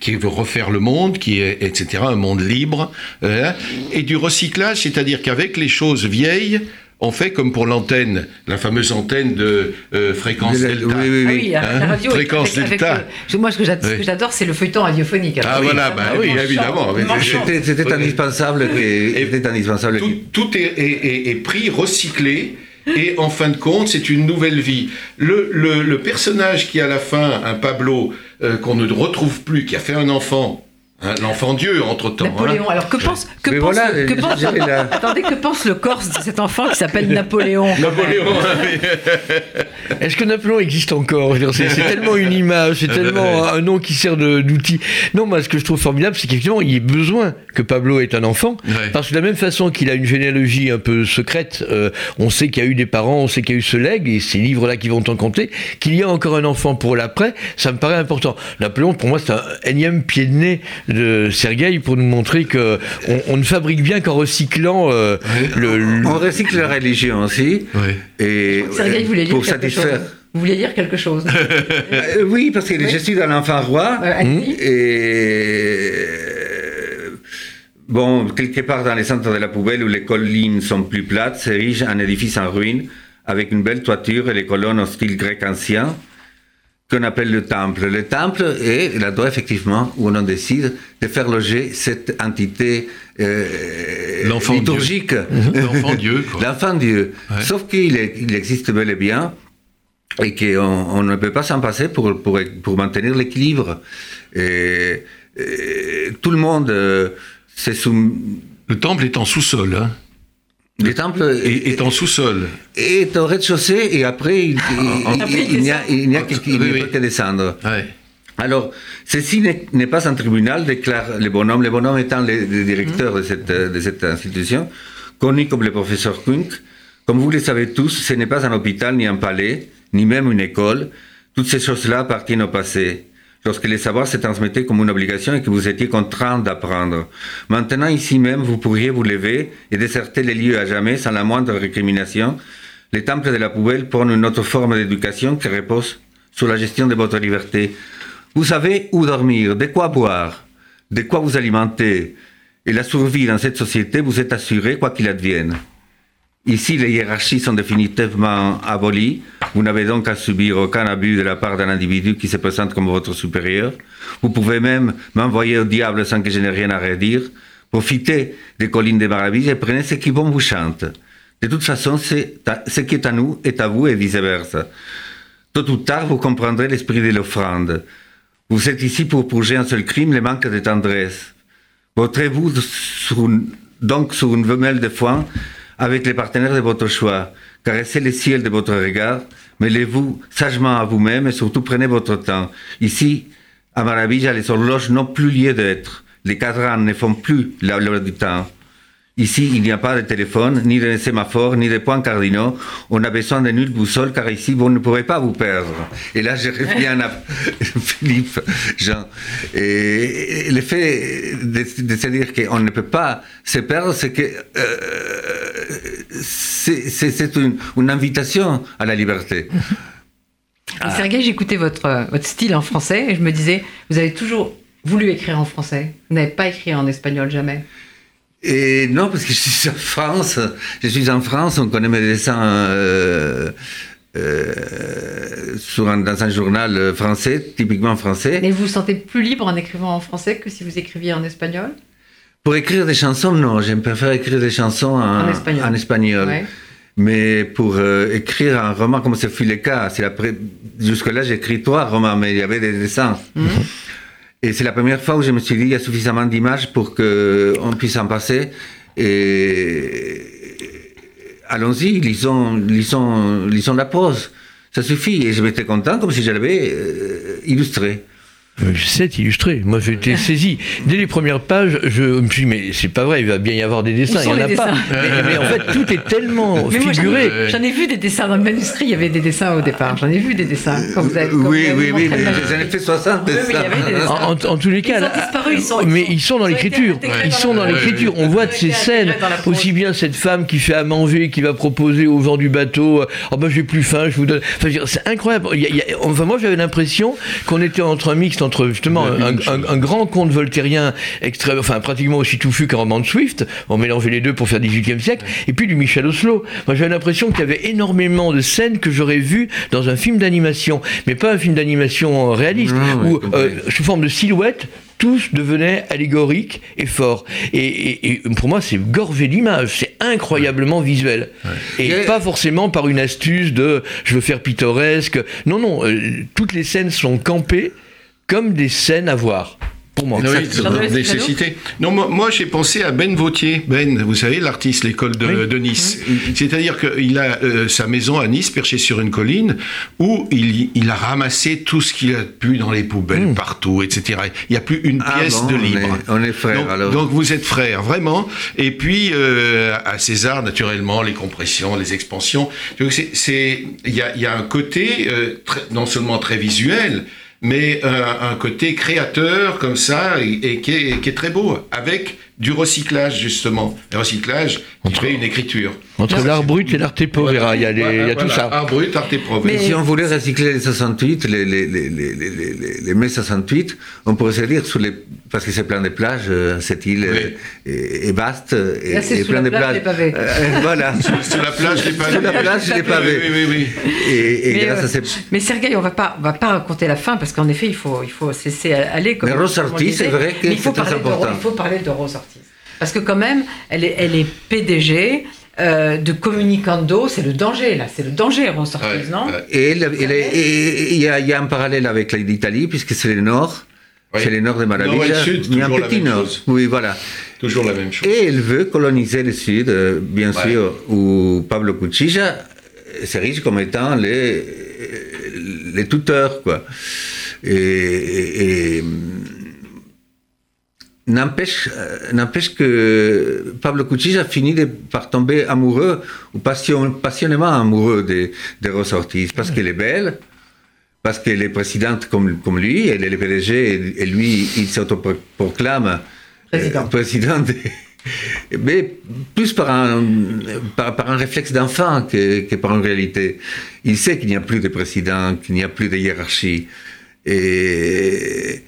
qui veut refaire le monde, qui est, etc., un monde libre, euh, et du recyclage, c'est-à-dire qu'avec les choses vieilles, on fait comme pour l'antenne, la fameuse antenne de euh, fréquence delta. oui, oui, Ah oui. oui, la Hein radio. Fréquence avec- avec delta. le- moi, ce que Oui. j'adore, c'est le feuilleton radiophonique. Ah, Alors, voilà, bah oui, évidemment. C'était indispensable. C'était indispensable. Tout, tout est, est- est- est pris, recyclé, et en fin de compte, c'est une nouvelle vie. Le, le- le personnage qui, à la fin, un Pablo, euh, qu'on ne retrouve plus, qui a fait un enfant, l'enfant Dieu, entre-temps. hein. Napoléon. Alors que pense que Mais pense, voilà, le- que pense- j'avais la- attendez que pense le Corse de cet enfant qui s'appelle Napoléon? Napoléon, Est-ce que Napoléon existe encore? C'est tellement une image, c'est tellement un nom qui sert de- d'outil. Non, moi, ce que je trouve formidable, c'est qu'effectivement, il y ait besoin que Pablo ait un enfant, Ouais. parce que de la même façon qu'il a une généalogie un peu secrète, euh, on sait qu'il y a eu des parents, on sait qu'il y a eu ce legs, et ces livres-là qui vont en compter, qu'il y a encore un enfant pour l'après, ça me paraît important. Napoléon, pour moi, c'est un énième pied de nez de Sergueï pour nous montrer que on, on ne fabrique bien qu'en recyclant euh, le, le- On recycle la religion aussi. Ouais. Et Sergueï voulait dire pour satisfaire. chose? Vous vouliez dire quelque chose? Euh, oui, parce que je suis dans l'enfant roi. Euh. Et euh, bon, quelque part dans le centre de la poubelle où les collines sont plus plates, s'érige un édifice en ruine avec une belle toiture et les colonnes au style grec ancien qu'on appelle le temple. Le temple est l'endroit effectivement où on décide de faire loger cette entité euh, L'enfant liturgique. L'enfant Dieu, quoi. L'enfant Dieu. Ouais. Sauf qu'il est- il existe bel et bien et qu'on on ne peut pas s'en passer pour, pour, pour maintenir l'équilibre. Et, et tout le monde euh, sous... Le temple est en sous-sol, hein, Le temple est, est en sous-sol. est au rez-de-chaussée et après il, Après, il il n'y a, il n'y a que- il Oui, ne oui. peut que descendre. Ouais. Alors, ceci n'est pas un tribunal, déclare le bonhomme, le bonhomme étant le, le directeur de cette, de cette institution, connu comme le professeur Kunk. Comme vous le savez tous, ce n'est pas un hôpital, ni un palais, ni même une école. Toutes ces choses-là appartiennent au passé, lorsque les savoirs se transmettaient comme une obligation et que vous étiez contraint d'apprendre. Maintenant, ici même, vous pourriez vous lever et déserter les lieux à jamais sans la moindre récrimination. Les temples de la poubelle prennent une autre forme d'éducation qui repose sur la gestion de votre liberté. Vous savez où dormir, de quoi boire, de quoi vous alimenter. Et la survie dans cette société vous est assurée quoi qu'il advienne. Ici, les hiérarchies sont définitivement abolies. Vous n'avez donc à subir aucun abus de la part d'un individu qui se présente comme votre supérieur. Vous pouvez même m'envoyer au diable sans que je n'ai rien à redire. Profitez des collines des maravilles et prenez ce qui bon vous chante. De toute façon, ce qui est à nous est à vous et vice-versa. Tôt ou tard, vous comprendrez l'esprit de l'offrande. Vous êtes ici pour purger un seul crime, le manque de tendresse. Voterez-vous donc sur une femelle de foin avec les partenaires de votre choix? Caressez le ciel de votre regard, mêlez-vous sagement à vous-même et surtout prenez votre temps. Ici, à Maravilla, les horloges n'ont plus lieu d'être. Les cadrans ne font plus la loi du temps. Ici, il n'y a pas de téléphone, ni de sémaphore, ni de points cardinaux. On n'a besoin de nulle boussole, car ici, vous ne pourrez pas vous perdre. Et là, je reviens à Philippe, Jean. Et le fait de, se dire qu'on ne peut pas se perdre, c'est que euh, c'est une, invitation à la liberté. Et Sergueï, j'écoutais votre, votre style en français et je me disais, vous avez toujours voulu écrire en français. Vous n'avez pas écrit en espagnol jamais. Et non, parce que je suis en France. Je suis en France, on connaît mes dessins euh, euh, sur un- dans un journal français, typiquement français. Mais vous vous sentez plus libre en écrivant en français que si vous écriviez en espagnol? Pour écrire des chansons, non, j'aime préfère écrire des chansons en, En espagnol. en espagnol. Ouais. Mais pour euh, écrire un roman, comme ce fut le cas, jusque-là j'ai écrit trois romans, mais il y avait des dessins. Mhm. Et c'est la première fois où je me suis dit, il y a suffisamment d'images pour qu'on puisse en passer. Et allons-y, lisons, lisons, lisons la prose. Ça suffit. Et je m'étais content comme si je l'avais euh, illustré. Euh, C'est illustré. Moi, j'ai été saisi. Dès les premières pages, je me suis dit, mais c'est pas vrai, il va bien y avoir des dessins. Où Il n'y en a pas. Mais, mais en fait, tout est tellement Mais j'en figuré. ai- j'en ai vu des dessins dans le manuscrit. Il y avait des dessins au départ. J'en ai vu des dessins. Quand vous avez, quand oui, vous avez oui, oui, mais ai fait 60 Oui, mais il y dessins. avait des dessins. En, en- en tous les cas, Ils ont disparu, ils sont- mais ils sont dans l'écriture. Ils sont dans l'écriture. On voit de ces scènes, aussi bien cette femme qui fait à manger, qui va proposer aux gens du bateau, oh ben j'ai plus faim, je vous donne. Enfin, c'est incroyable. Il y a- il y a- enfin, moi j'avais l'impression qu'on était entre un mixte entre entre justement un, un, grand conte voltairien, extrême, enfin pratiquement aussi touffu qu'un roman de Swift, on mélangeait les deux pour faire 18e siècle, et puis du Michel Oslo. Moi j'avais l'impression qu'il y avait énormément de scènes que j'aurais vues dans un film d'animation, mais pas un film d'animation réaliste, où euh, sous forme de silhouette, tous devenaient allégoriques et forts. Et, pour moi, c'est gorgé d'image, c'est incroyablement visuel. Et pas forcément par une astuce de je veux faire pittoresque. Non, non, euh, toutes les scènes sont campées comme des scènes à voir pour moi. Oui, nécessité. Non, moi, j'ai pensé à Ben Vautier. Ben, vous savez, l'artiste, l'école de, Nice. C'est-à-dire qu'il a euh, sa maison à Nice, perchée sur une colline, où il, il a ramassé tout ce qu'il a pu dans les poubelles, hmm. partout, etc. Il n'y a plus une ah pièce de libre. On est, frères, donc, alors. Donc vous êtes frères, vraiment. Et puis, euh, à César, naturellement, les compressions, les expansions. Il y a, y a, un côté euh, non seulement très visuel, mais un côté créateur comme ça et, qui, est, qui, est, très beau, avec du recyclage justement. Le recyclage qui fait une écriture. Entre l'art brut et l'art povera, il y a, les, y a tout ça. Art brut, art Mais si on voulait recycler les 68, les, les, les, les, les mai 68, on pourrait se dire sous les parce que c'est plein de plages, euh, cette île est, est, vaste et, et plein de plages. Euh, euh, voilà. Sur la plage des pavés. Sur la plage des pavés. Oui, oui, oui. Et, mais, grâce à ces... mais Sergueï, on va pas, on va pas raconter la fin parce qu'en effet, il faut, il faut cesser aller. Comme mais Rose Ortiz, c'est vrai que c'est important. il faut parler de Rose Ortiz parce que quand même, elle est, elle est PDG. Euh, de communicando, c'est le danger là, c'est le danger Rose Ortiz, non Et il y, y, a un parallèle avec l'Italie puisque c'est le nord, c'est le nord de Maravilla. Il y a un petit nord. Oui, voilà. Toujours la même chose. Et elle veut coloniser le sud, euh, bien sûr, où Pablo Cuchilla s'érige comme étant les, les tuteurs, quoi. Et, n'empêche, n'empêche que Pablo Cuchilla finit par tomber amoureux, ou passionnément amoureux de, de Rosa Ortiz, parce qu'elle est belle, parce qu'elle est présidente comme, comme lui, elle est le PDG, et, lui, il s'autoproclame président. Euh, président mais plus par un, par, un réflexe d'enfant que, que, par une réalité. Il sait qu'il n'y a plus de président, qu'il n'y a plus de hiérarchie. Et,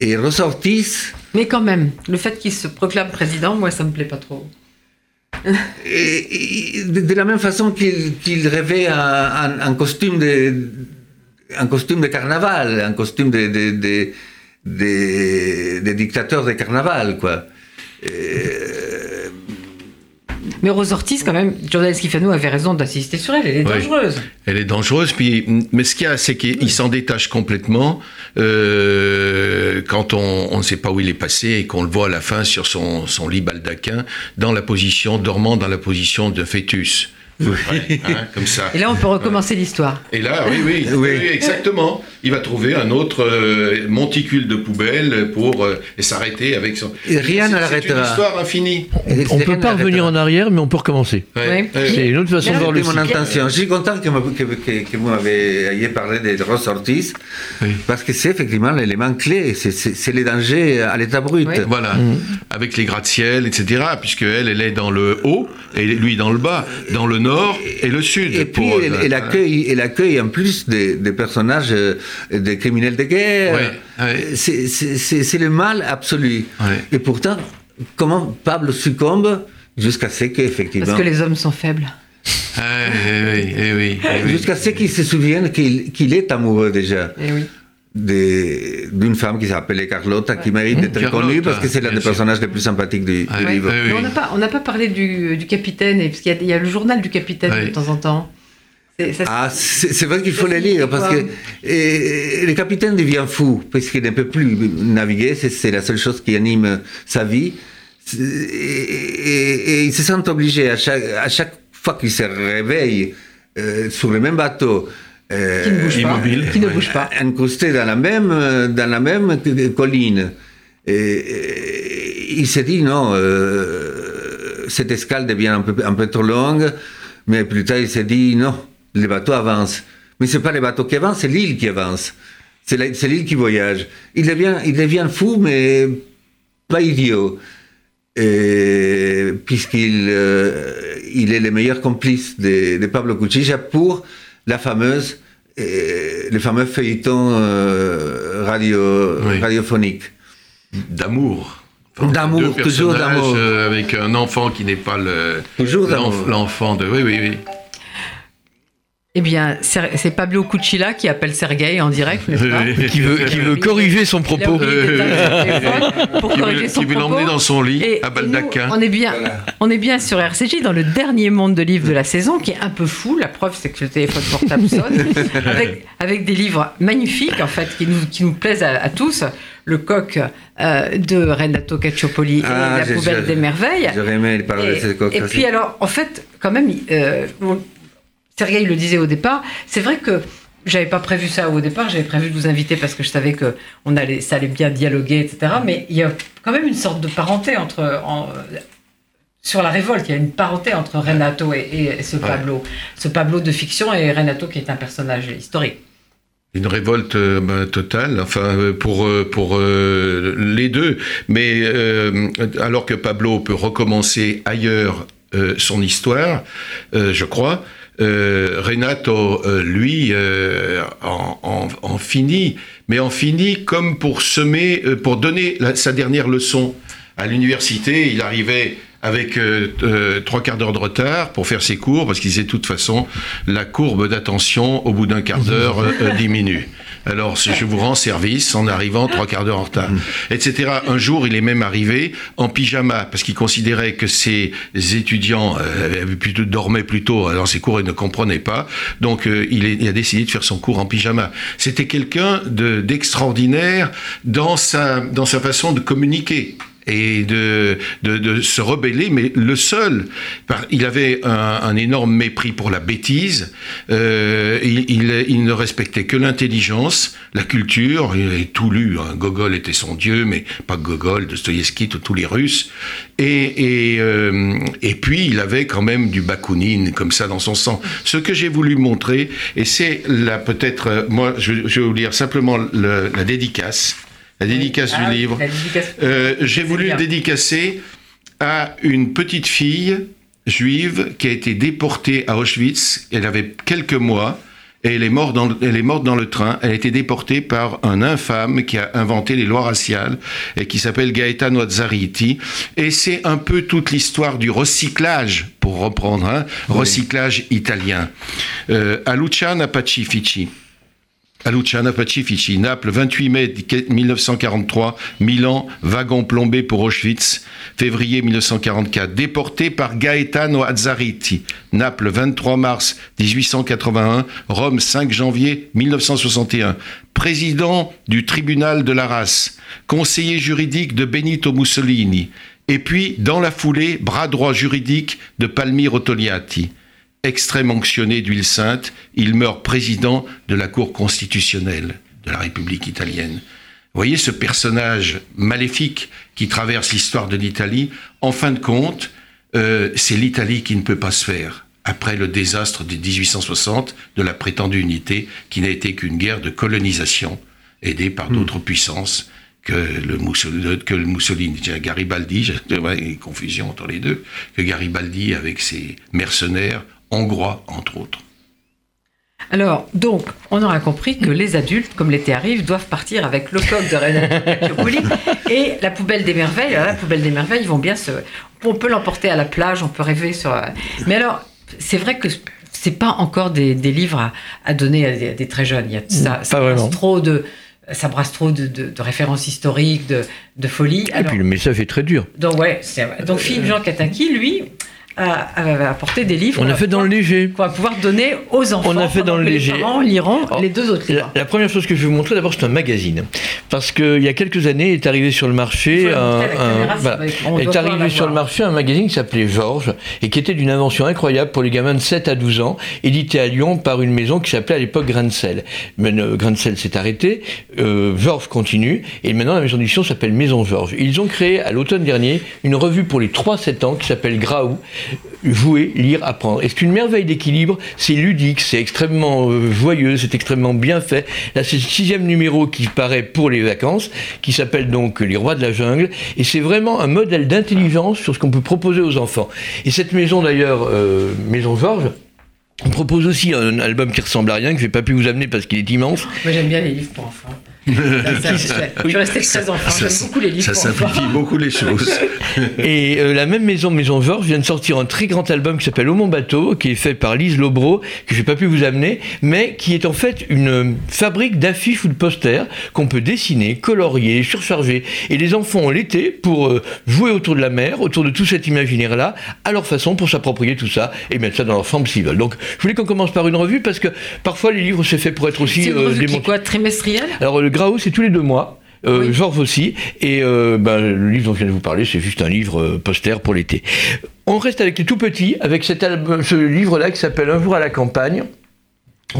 et Rosa Ortiz... Mais quand même, le fait qu'il se proclame président, moi, ça me plaît pas trop. de, la même façon qu'il rêvait un costume de un costume de carnaval, un costume de, de, de, dictateurs de carnaval, quoi. Mais Rose Ortiz, quand même, Jordan Schifano avait raison d'insister sur elle. Elle est dangereuse. Elle est dangereuse. Puis, mais ce qu'il y a, c'est qu'il s'en détache complètement euh, quand on, ne sait pas où il est passé et qu'on le voit à la fin sur son, son lit baldaquin, dans la position, dormant dans la position de fœtus. Hein, comme ça. Et là, on peut recommencer l'histoire. Et là, oui, oui, oui, exactement. Il va trouver un autre euh, monticule de poubelle pour euh, s'arrêter avec son. Et rien ne l'arrêtera. C'est une histoire infinie. On ne peut pas revenir en arrière, mais on peut recommencer. C'est une autre façon de voir le mon intention. Je suis content que, que, vous m'ayez parlé de Ross Ortiz, parce que c'est effectivement l'élément clé. C'est les dangers à l'état brut. Voilà, mm. avec les gratte-ciel, etc. Puisque elle, elle est dans le haut et lui dans le bas, dans le nord et le sud. Et puis, elle, accueille, en plus des, personnages, euh, des criminels de guerre. C'est le mal absolu. Et pourtant, comment Pablo succombe jusqu'à ce qu'effectivement. Parce que les hommes sont faibles. oui, oui, Jusqu'à ce qu'il se souvienne qu'il est amoureux déjà. Et oui d'une femme qui s'appelait Carlotta, qui mérite d'être connue parce que c'est l'un des personnages les plus sympathiques du, ah livre. on n'a pas, pas parlé du, du capitaine, parce qu'il y, y, a le journal du capitaine de temps en temps. Ah, c'est vrai qu'il faut le lire parce que et, le capitaine devient fou parce qu'il ne peut plus naviguer, c'est la seule chose qui anime sa vie. Et, il se sent obligé à chaque, à chaque fois qu'il se réveille euh, sur le même bateau euh, qui ne bouge pas, qui ne bouge pas, incrusté dans la même, dans la même colline. Et, il s'est dit non, euh, cette escale devient un peu, un peu trop longue, mais plus tard il s'est dit non, les bateaux avancent. Mais c'est pas les bateaux qui avancent, c'est l'île qui avance. C'est l'île qui voyage. Il devient, il devient fou, mais pas idiot. Puisqu'il euh, il est le meilleur complice de, de Pablo Cuchilla pour la fameuse les fameux feuilletons radio, radiophoniques. D'amour. D'amour, toujours d'amour. avec un enfant qui n'est pas l'enfant de. Oui, oui, oui. Eh bien, c'est Pablo Cucilla qui appelle Sergei en direct, Qui veut, qui veut corriger son propos. pour corriger son qui veut l'emmener dans son lit à Baldaquin. On est, bien, on est bien sur RCJ, dans le dernier monde de livres de la saison, qui est un peu fou. La preuve, c'est que le téléphone portable sonne, avec, avec, des livres magnifiques, en fait, qui nous, qui nous plaisent à, tous. Le coq euh, de Renato Cacciopoli et ah, La poubelle des merveilles. J'aurais aimé parler de ce coq. Et puis, alors, en fait, quand même, euh, Sergei le disait au départ, c'est vrai que j'avais pas prévu ça au départ, j'avais prévu de vous inviter parce que je savais que on allait, ça allait bien dialoguer, etc. Mais il y a quand même une sorte de parenté entre. sur la révolte, il y a une parenté entre Renato et, ce Pablo. Ce Pablo de fiction et Renato qui est un personnage historique. Une révolte euh, bah, totale, enfin euh, pour euh, pour les deux, mais alors que Pablo peut recommencer ailleurs son histoire, je crois, Renato, euh, lui, euh, en, finit, mais en finit comme pour semer, pour donner sa dernière leçon. À l'université, il arrivait avec trois quarts d'heure de retard pour faire ses cours, parce qu'il disait de toute façon, la courbe d'attention, au bout d'un quart d'heure, diminue. Alors, je vous rends service en arrivant trois quarts d'heure en retard, mm. etc. Un jour, il est même arrivé en pyjama parce qu'il considérait que ses étudiants euh, plutôt, dormaient plutôt dans ses cours et ne comprenaient pas. Donc, euh, il, a décidé de faire son cours en pyjama. C'était quelqu'un d'extraordinaire dans sa, dans sa façon de communiquer et de, se rebeller, mais le seul, il avait un, énorme mépris pour la bêtise, euh, il, ne respectait que l'intelligence, la culture, il avait tout lu, hein. Gogol était son dieu, mais pas Gogol, Dostoïevski, tous les Russes, euh, et, puis il avait quand même du bakounine comme ça dans son sang. Ce que j'ai voulu montrer, et c'est là peut-être, euh, moi je, vais vous lire simplement la dédicace, la dédicace du ah livre. Euh, j'ai voulu le dédicacer à une petite fille juive qui a été déportée à Auschwitz. Elle avait quelques mois. Et elle est, morte dans, elle est morte dans le train. Elle a été déportée par un infâme qui a inventé les lois raciales et qui s'appelle Gaetano Azzariti. Et c'est un peu toute l'histoire du recyclage, pour reprendre, un hein, recyclage italien. Euh, à Luciana Pacifici. À Luciana Pacifici, Naples, 28 mai 1943, Milan, wagon plombé pour Auschwitz, février 1944, déporté par Gaetano Azzariti, Naples, 23 mars 1881, Rome, 5 janvier 1961, président du tribunal de la race, conseiller juridique de Benito Mussolini, et puis, dans la foulée, bras droit juridique de Palmiro Togliatti extrême onctionné d'huile sainte, il meurt président de la Cour constitutionnelle de la République italienne. Vous voyez ce personnage maléfique qui traverse l'histoire de l'Italie. En fin de compte, euh, c'est l'Italie qui ne peut pas se faire après le désastre de 1860 de la prétendue unité, qui n'a été qu'une guerre de colonisation aidée par hmm. d'autres puissances que le Mussolini, que le Mussolini Garibaldi, j'ai une confusion entre les deux, que Garibaldi avec ses mercenaires hongrois, entre autres. Alors, donc, on aura compris que les adultes, comme l'été arrive, doivent partir avec le coq de Renato et la poubelle des merveilles. la poubelle des merveilles, ils vont bien se. On peut l'emporter à la plage, on peut rêver sur. Mais alors, c'est vrai que c'est pas encore des, livres à, donner à des, très jeunes. Il y a ça, ça brasse trop de. Ça brasse trop de, références historiques, de, folie. Et puis le message est très dur. Donc, ouais, donc Philippe Jean Kataki, lui, à, apporter des livres. On a fait dans le léger. Qu'on va pouvoir donner aux enfants. On a fait dans le léger. Les parents liront les deux autres livres. La, première chose que je vais vous montrer, d'abord, c'est un magazine. Parce qu'il y a quelques années, est arrivé sur le marché un, est arrivé sur le marché un magazine qui s'appelait Georges et qui était d'une invention incroyable pour les gamins de 7 à 12 ans, édité à Lyon par une maison qui s'appelait à l'époque Grancel. Mais euh, s'est arrêté, euh, Georges continue, et maintenant la maison d'édition s'appelle Maison Georges. Ils ont créé à l'automne dernier une revue pour les 3-7 ans qui s'appelle Graou, jouer, lire, apprendre. Et c'est une merveille d'équilibre, c'est ludique, c'est extrêmement euh, joyeux, c'est extrêmement bien fait. Là, c'est le sixième numéro qui paraît pour les vacances, qui s'appelle donc Les Rois de la Jungle, et c'est vraiment un modèle d'intelligence sur ce qu'on peut proposer aux enfants. Et cette maison d'ailleurs, euh, Maison Georges, On propose aussi un album qui ressemble à rien, que je n'ai pas pu vous amener parce qu'il est immense. Moi j'aime bien les livres pour enfants. Ça, je suis restée très enfant, j'aime beaucoup les livres Ça simplifie beaucoup les choses. Et euh, la même maison, Maison Georges, vient de sortir un très grand album qui s'appelle Au Mon Bateau, qui est fait par Lise Lobro, que j'ai pas pu vous amener, mais qui est en fait une euh, fabrique d'affiches ou de posters qu'on peut dessiner, colorier, surcharger. Et les enfants ont l'été pour euh, jouer autour de la mer, autour de tout cet imaginaire-là, à leur façon, pour s'approprier tout ça et mettre ça dans leur chambre s'ils veulent. Donc, je voulais qu'on commence par une revue parce que parfois les livres c'est fait pour être aussi C'est une euh, revue qui est démontrés. quoi, trimestrielle? Alors le C'est tous les deux mois. Euh, Oui. Georges aussi. Et euh, ben, le livre dont je viens de vous parler, c'est juste un livre euh, poster pour l'été. On reste avec les tout petits, avec cet album, ce livre-là qui s'appelle Un jour à la campagne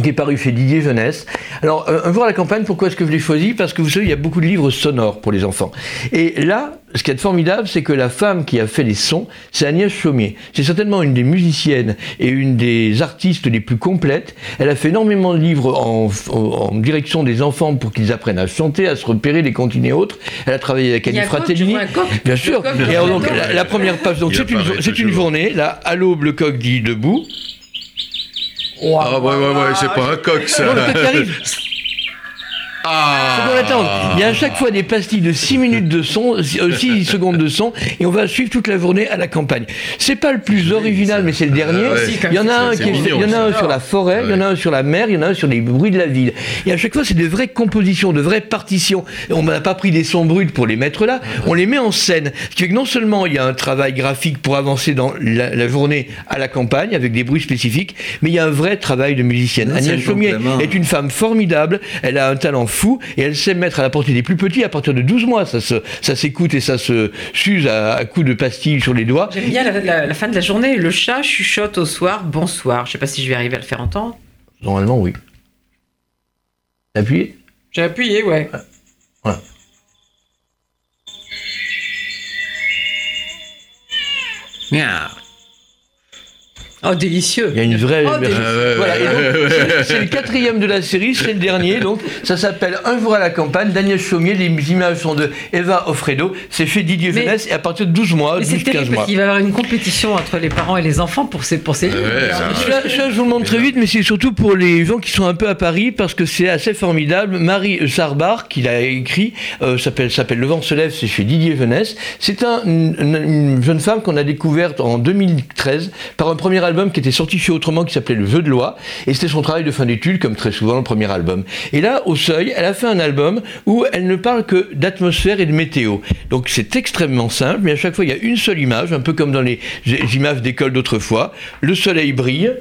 qui est paru chez Didier Jeunesse. Alors, euh, Un jour à la campagne, pourquoi est-ce que je l'ai choisi Parce que vous savez, il y a beaucoup de livres sonores pour les enfants. Et là, ce qui est formidable, c'est que la femme qui a fait les sons, c'est Agnès Chaumier. C'est certainement une des musiciennes et une des artistes les plus complètes. Elle a fait énormément de livres en, en direction des enfants pour qu'ils apprennent à chanter, à se repérer, les comptines et autres. Elle a travaillé avec Il y a Annie coq. Bien sûr. Et alors, donc, la, la première page, donc c'est une, une journée. Là, à l'aube, le coq dit debout. Ah ouais, ouais, ouais, c'est pas un coq ça. Non, le coq arrive. Ah Faut qu'on attende. Il y a à chaque fois des pastilles de 6 minutes de son, 6 secondes de son, et on va suivre toute la journée à la campagne. C'est pas le plus original, mais c'est le dernier. Ah ouais. Il y en a un, qui est- mignon, il y en a un sur la forêt, il y en a un sur la mer, il y en a un sur les bruits de la ville. Et à chaque fois, c'est de vraies compositions, de vraies partitions. On n'a pas pris des sons bruts pour les mettre là, on les met en scène. Ce qui fait que non seulement il y a un travail graphique pour avancer dans la, la journée à la campagne avec des bruits spécifiques, mais il y a un vrai travail de musicienne. Non, Agnès Chaumier est une femme formidable, elle a un talent fou et elle sait mettre à la portée des plus petits à partir de 12 mois. Ça se, ça s'écoute et ça se s'use à, à coups de pastilles sur les doigts. J'aime bien la, la- la fin de la journée. Le chat chuchote au soir bonsoir. Je sais pas si je vais arriver à le faire entendre. Normalement, oui. Appuyez. J'ai appuyé, ouais. Miaou. Oh, délicieux. Il y a une vraie. Oh, Voilà, c'est- le quatrième de la série, c'est le dernier. Donc, ça s'appelle Un jour à la campagne. Daniel Chaumier, les images sont de Eva Offredo. C'est chez Didier Mais- Jeunesse et à partir de 12 mois, Mais c'est 12-15 terrible mois. parce qu'il va y avoir une compétition entre les parents et les enfants pour ces, pour ces livres. ouais, Alors, ça- Ça, ça, je vous le montre très vite, mais c'est surtout pour les gens qui sont un peu à Paris, parce que c'est assez formidable. Marie Sarbar, qui l'a écrit, euh, s'appelle, s'appelle Le vent se lève, c'est chez Didier Jeunesse. C'est un- une, une jeune femme qu'on a découverte en 2013 par un premier album qui était sorti chez Autrement, qui s'appelait Le jeu de loi, et c'était son travail de fin d'études, comme très souvent le premier album. Et là, au seuil, elle a fait un album où elle ne parle que d'atmosphère et de météo. Donc c'est extrêmement simple, mais à chaque fois, il y a une seule image, un peu comme dans les images d'école d'autrefois. Le soleil brille,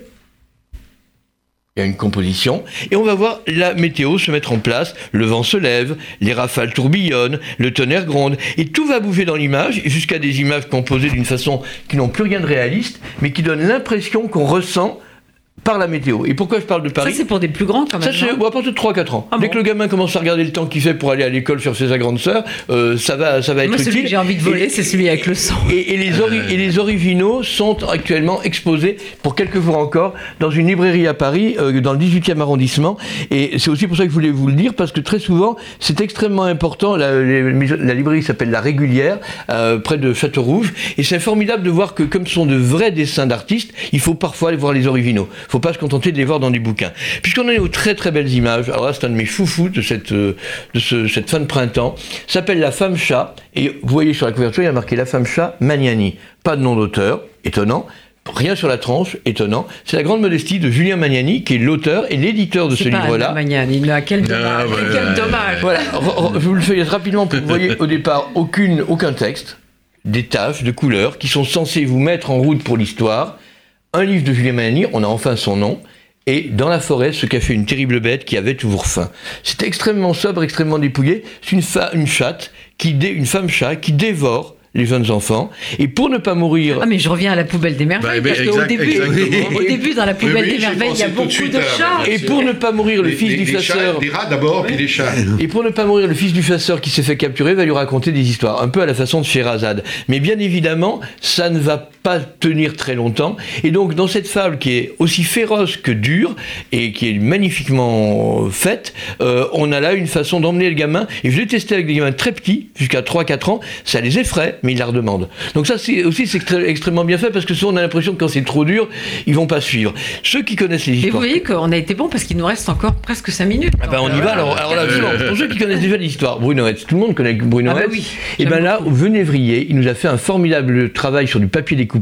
il une composition, et on va voir la météo se mettre en place, le vent se lève, les rafales tourbillonnent, le tonnerre gronde, et tout va bouger dans l'image, jusqu'à des images composées d'une façon qui n'ont plus rien de réaliste, mais qui donnent l'impression qu'on ressent par la météo. Et pourquoi je parle de Ça, Paris c'est pour des plus grands quand ça, même. c'est non bon, à partir de 3-4 ans. Ah Dès bon que le gamin commence à regarder le temps qu'il fait pour aller à l'école faire sa grande sœur, euh, ça va, ça va être Moi, celui utile. que j'ai envie de voler, c'est celui avec le sang. et, et les ori- et les originaux sont actuellement exposés pour quelques jours encore dans une librairie à Paris, euh, dans le 18e arrondissement. Et c'est aussi pour ça que je voulais vous le dire, parce que très souvent, c'est extrêmement important. La, les- la librairie s'appelle La Régulière, euh, près de Château-Rouge. Et c'est formidable de voir que, comme ce sont de vrais dessins d'artistes, il faut parfois aller voir les originaux. Faut pas se contenter de les voir dans des bouquins. Puisqu'on en est aux très très belles images, alors là, c'est un de mes foufous de cette, euh, de ce- cette fin de printemps, s'appelle La Femme Chat. Et vous voyez sur la couverture, il y a marqué La Femme Chat Magnani. Pas de nom d'auteur, étonnant. Rien sur la tranche, étonnant. C'est la grande modestie de Julien Magnani, qui est l'auteur et l'éditeur de ce livre-là. Magnani, mais quel dommage. Ah, quel ouais, dommage. Voilà, je vous le fais rapidement pour que vous voyez au départ aucune, aucun texte, des taches de couleurs qui sont censées vous mettre en route pour l'histoire. Un livre de Julien Magnani, on a enfin son nom. Et dans la forêt se cachait une terrible bête qui avait toujours faim. C'est extrêmement sobre, extrêmement dépouillé. C'est une, fa- une chatte, qui dé- une femme chat qui dévore les jeunes enfants. Et pour ne pas mourir Ah mais je reviens à la poubelle des merveilles Bah, parce qu'au début, au début dans la poubelle Oui, des merveilles, il y a de beaucoup de chats. Et pour ne pas mourir le Les- fils les- du les chats, chasseur. Rats d'abord, puis les chats. Et pour ne pas mourir, le fils du chasseur qui s'est fait capturer va lui raconter des histoires, un peu à la façon de Sherazade. Mais bien évidemment, ça ne va pas tenir très longtemps. Et donc, dans cette fable qui est aussi féroce que dure, et qui est magnifiquement faite, euh, on a là une façon d'emmener le gamin. Et je l'ai testé avec des gamins très petits, jusqu'à 3-4 ans, ça les effraie. mais ils la redemandent. Donc ça c'est aussi c'est extrêmement bien fait parce que souvent on a l'impression que quand c'est trop dur, ils vont pas suivre. Ceux qui connaissent les histoires. Et vous voyez qu'on a été bon parce qu'il nous reste encore presque 5 minutes. Ah ben on y va alors. alors là, pour ceux qui connaissent déjà l'histoire, Bruno Hetz, tout le monde connaît Bruno Ah Hetz. oui, et ben j'aime là, Vénévrier, il nous a fait un formidable travail sur du papier découpé,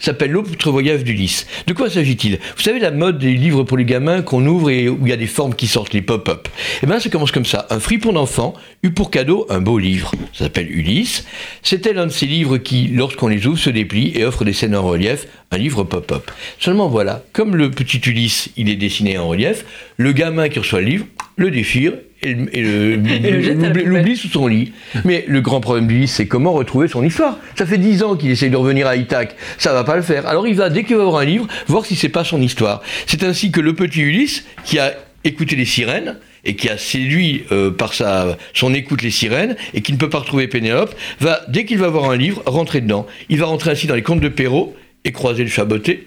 s'appelle L'autre voyage d'Ulysse. De quoi s'agit-il? Vous savez la mode des livres pour les gamins qu'on ouvre et où il y a des formes qui sortent, les pop-up. Et ben ça commence comme ça. Un fripon d'enfant eut pour cadeau un beau livre. Ça s'appelle Ulysse. C'était l'un de ces livres qui, lorsqu'on les ouvre, se déplient et offre des scènes en relief, un livre pop-up. Seulement voilà, comme le petit Ulysse, il est dessiné en relief, le gamin qui reçoit le livre le déchire et, l'oublie- sous son lit. Mais le grand problème d'Ulysse, c'est comment retrouver son histoire. Ça fait dix ans qu'il essaye de revenir à Ithaque, ça va pas le faire. Alors il va, dès qu'il va avoir un livre, voir si c'est pas son histoire. C'est ainsi que le petit Ulysse, qui a écouté les sirènes, et qui a séduit euh, par sa, son écoute les sirènes, et qui ne peut pas retrouver Pénélope, va, dès qu'il va avoir un livre, rentrer dedans. Il va rentrer ainsi dans les contes de Perrault, et croiser le chaboté,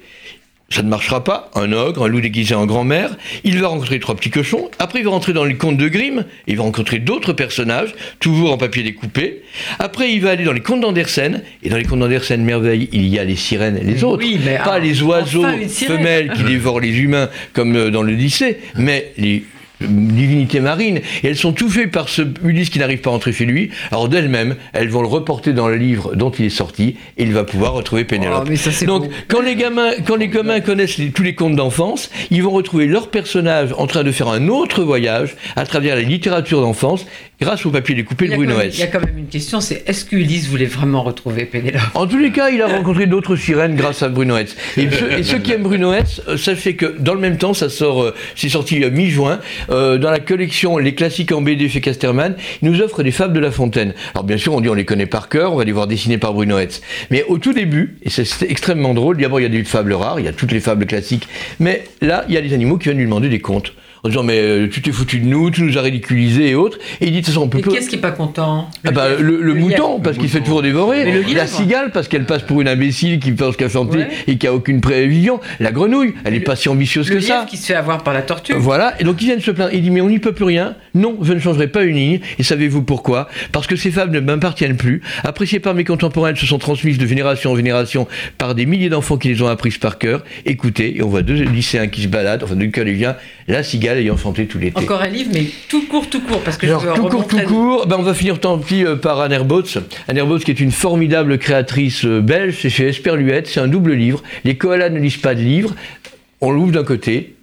ça ne marchera pas. Un ogre, un loup déguisé en grand-mère. Il va rencontrer trois petits cochons. Après, il va rentrer dans les contes de Grimm. Il va rencontrer d'autres personnages, toujours en papier découpé. Après, il va aller dans les contes d'Andersen. Et dans les contes d'Andersen, merveille, il y a les sirènes et les autres. oui, mais pas ah, les oiseaux enfin femelles qui dévorent les humains, comme euh, dans l'Odyssée, mais les euh, divinités marines, et elles sont touffées par ce Ulysse qui n'arrive pas à rentrer chez lui. Alors d'elles-mêmes, elles vont le reporter dans le livre dont il est sorti, et il va pouvoir retrouver Pénélope. Oh, ça, Donc, beau. quand les gamins, quand les gamins connaissent les- tous les contes d'enfance, ils vont retrouver leur personnage en train de faire un autre voyage à travers la littérature d'enfance grâce au papier découpé de Bruno il y a quand même une question, c'est est-ce que Ulysse voulait vraiment retrouver Pénélope? En tous les cas, il a rencontré d'autres sirènes grâce à Bruno Hetz. Et ceux, et ceux qui aiment Bruno Hetz, euh, sachez que dans le même temps, ça sort, euh, c'est sorti euh, mi-juin, euh, dans la collection Les classiques en BD chez Casterman, il nous offre des fables de La Fontaine. Alors bien sûr, on dit on les connaît par cœur, on va les voir dessinées par Bruno Hetz. Mais au tout début, et c'est extrêmement drôle, d'abord il y a des fables rares, il y a toutes les fables classiques, mais là, il y a des animaux qui viennent lui demander des contes. En disant, mais euh, tu t'es foutu de nous, tu nous as ridiculisés et autres. Et il dit, de toute façon, on peut pas- qu'est-ce qui est pas content? Ah bah, le, mouton, parce qu'il se fait toujours dévorer. Mais le la cigale, parce qu'elle passe pour une imbécile qui pense qu'à chanter Ouais. et qui a aucune prévision. La grenouille, elle est pas si ambitieuse que ça. qui se fait avoir par la tortue. Voilà, et donc ils viennent se plaindre. Il dit, mais on n'y peut plus rien. Non, je ne changerai pas une ligne. Et savez-vous pourquoi? Parce que ces fables ne m'appartiennent plus. Appréciées par mes contemporains, elles se sont transmises de génération en génération par des milliers d'enfants qui les ont apprises par cœur. Écoutez, et on voit deux lycéens qui se baladent, enfin deux collégiens, la cigale ayant chanté tout l'été. Encore un livre, mais tout court, tout court, parce que Alors, je veux tout court, tout court, ben, on va finir tant pis euh, par Anne Herbautz. Anne Herbautz qui est une formidable créatrice euh, belge, c'est chez Esperluette, c'est un double livre. Les koalas ne lisent pas de livres. On l'ouvre d'un côté,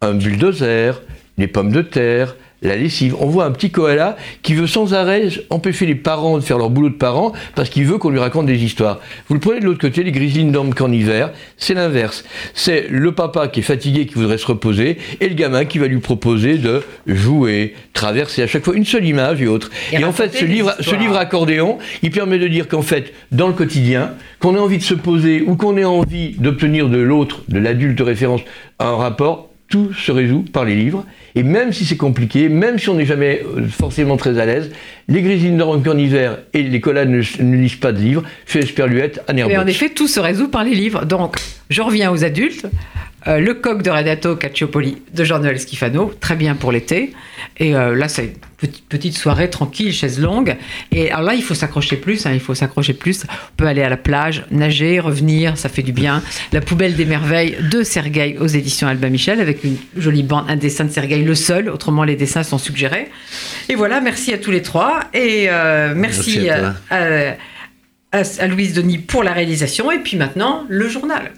un bulldozer, les pommes de terre, la lessive. On voit un petit koala qui veut sans arrêt empêcher les parents de faire leur boulot de parents parce qu'il veut qu'on lui raconte des histoires. Vous le prenez de l'autre côté, les grizzlies ne dorment qu'en hiver, c'est l'inverse. C'est le papa qui est fatigué, qui voudrait se reposer, et le gamin qui va lui proposer de jouer, traverser à chaque fois une seule image et autre. Et Et, en fait, ce livre, ce livre accordéon, il permet de dire qu'en fait, dans le quotidien, qu'on ait envie de se poser ou qu'on ait envie d'obtenir de l'autre, de l'adulte référence, un rapport, tout se résout par les livres. Et même si c'est compliqué, même si on n'est jamais euh, forcément très à l'aise, les grisines ne dorment qu'en hiver et les collades ne, lisent pas de livres, chez Esperluette, à Mais en Nerbox. effet, tout se résout par les livres. Donc, je reviens aux adultes. Euh, le coq de Renato Cacciopoli de Jean-Noël Schifano, très bien pour l'été. Et euh, là, c'est une petite, petite soirée tranquille, chaise longue. Et alors là, il faut s'accrocher plus, hein, il faut s'accrocher plus. On peut aller à la plage, nager, revenir, ça fait du bien. La poubelle des merveilles de Sergueï aux éditions Albin Michel, avec une jolie bande, un dessin de Sergueï, le seul, autrement les dessins sont suggérés. Et voilà, merci à tous les trois. Et euh, merci, Merci à toi. à- à- à, à Louise Denis pour la réalisation. Et puis maintenant, le journal.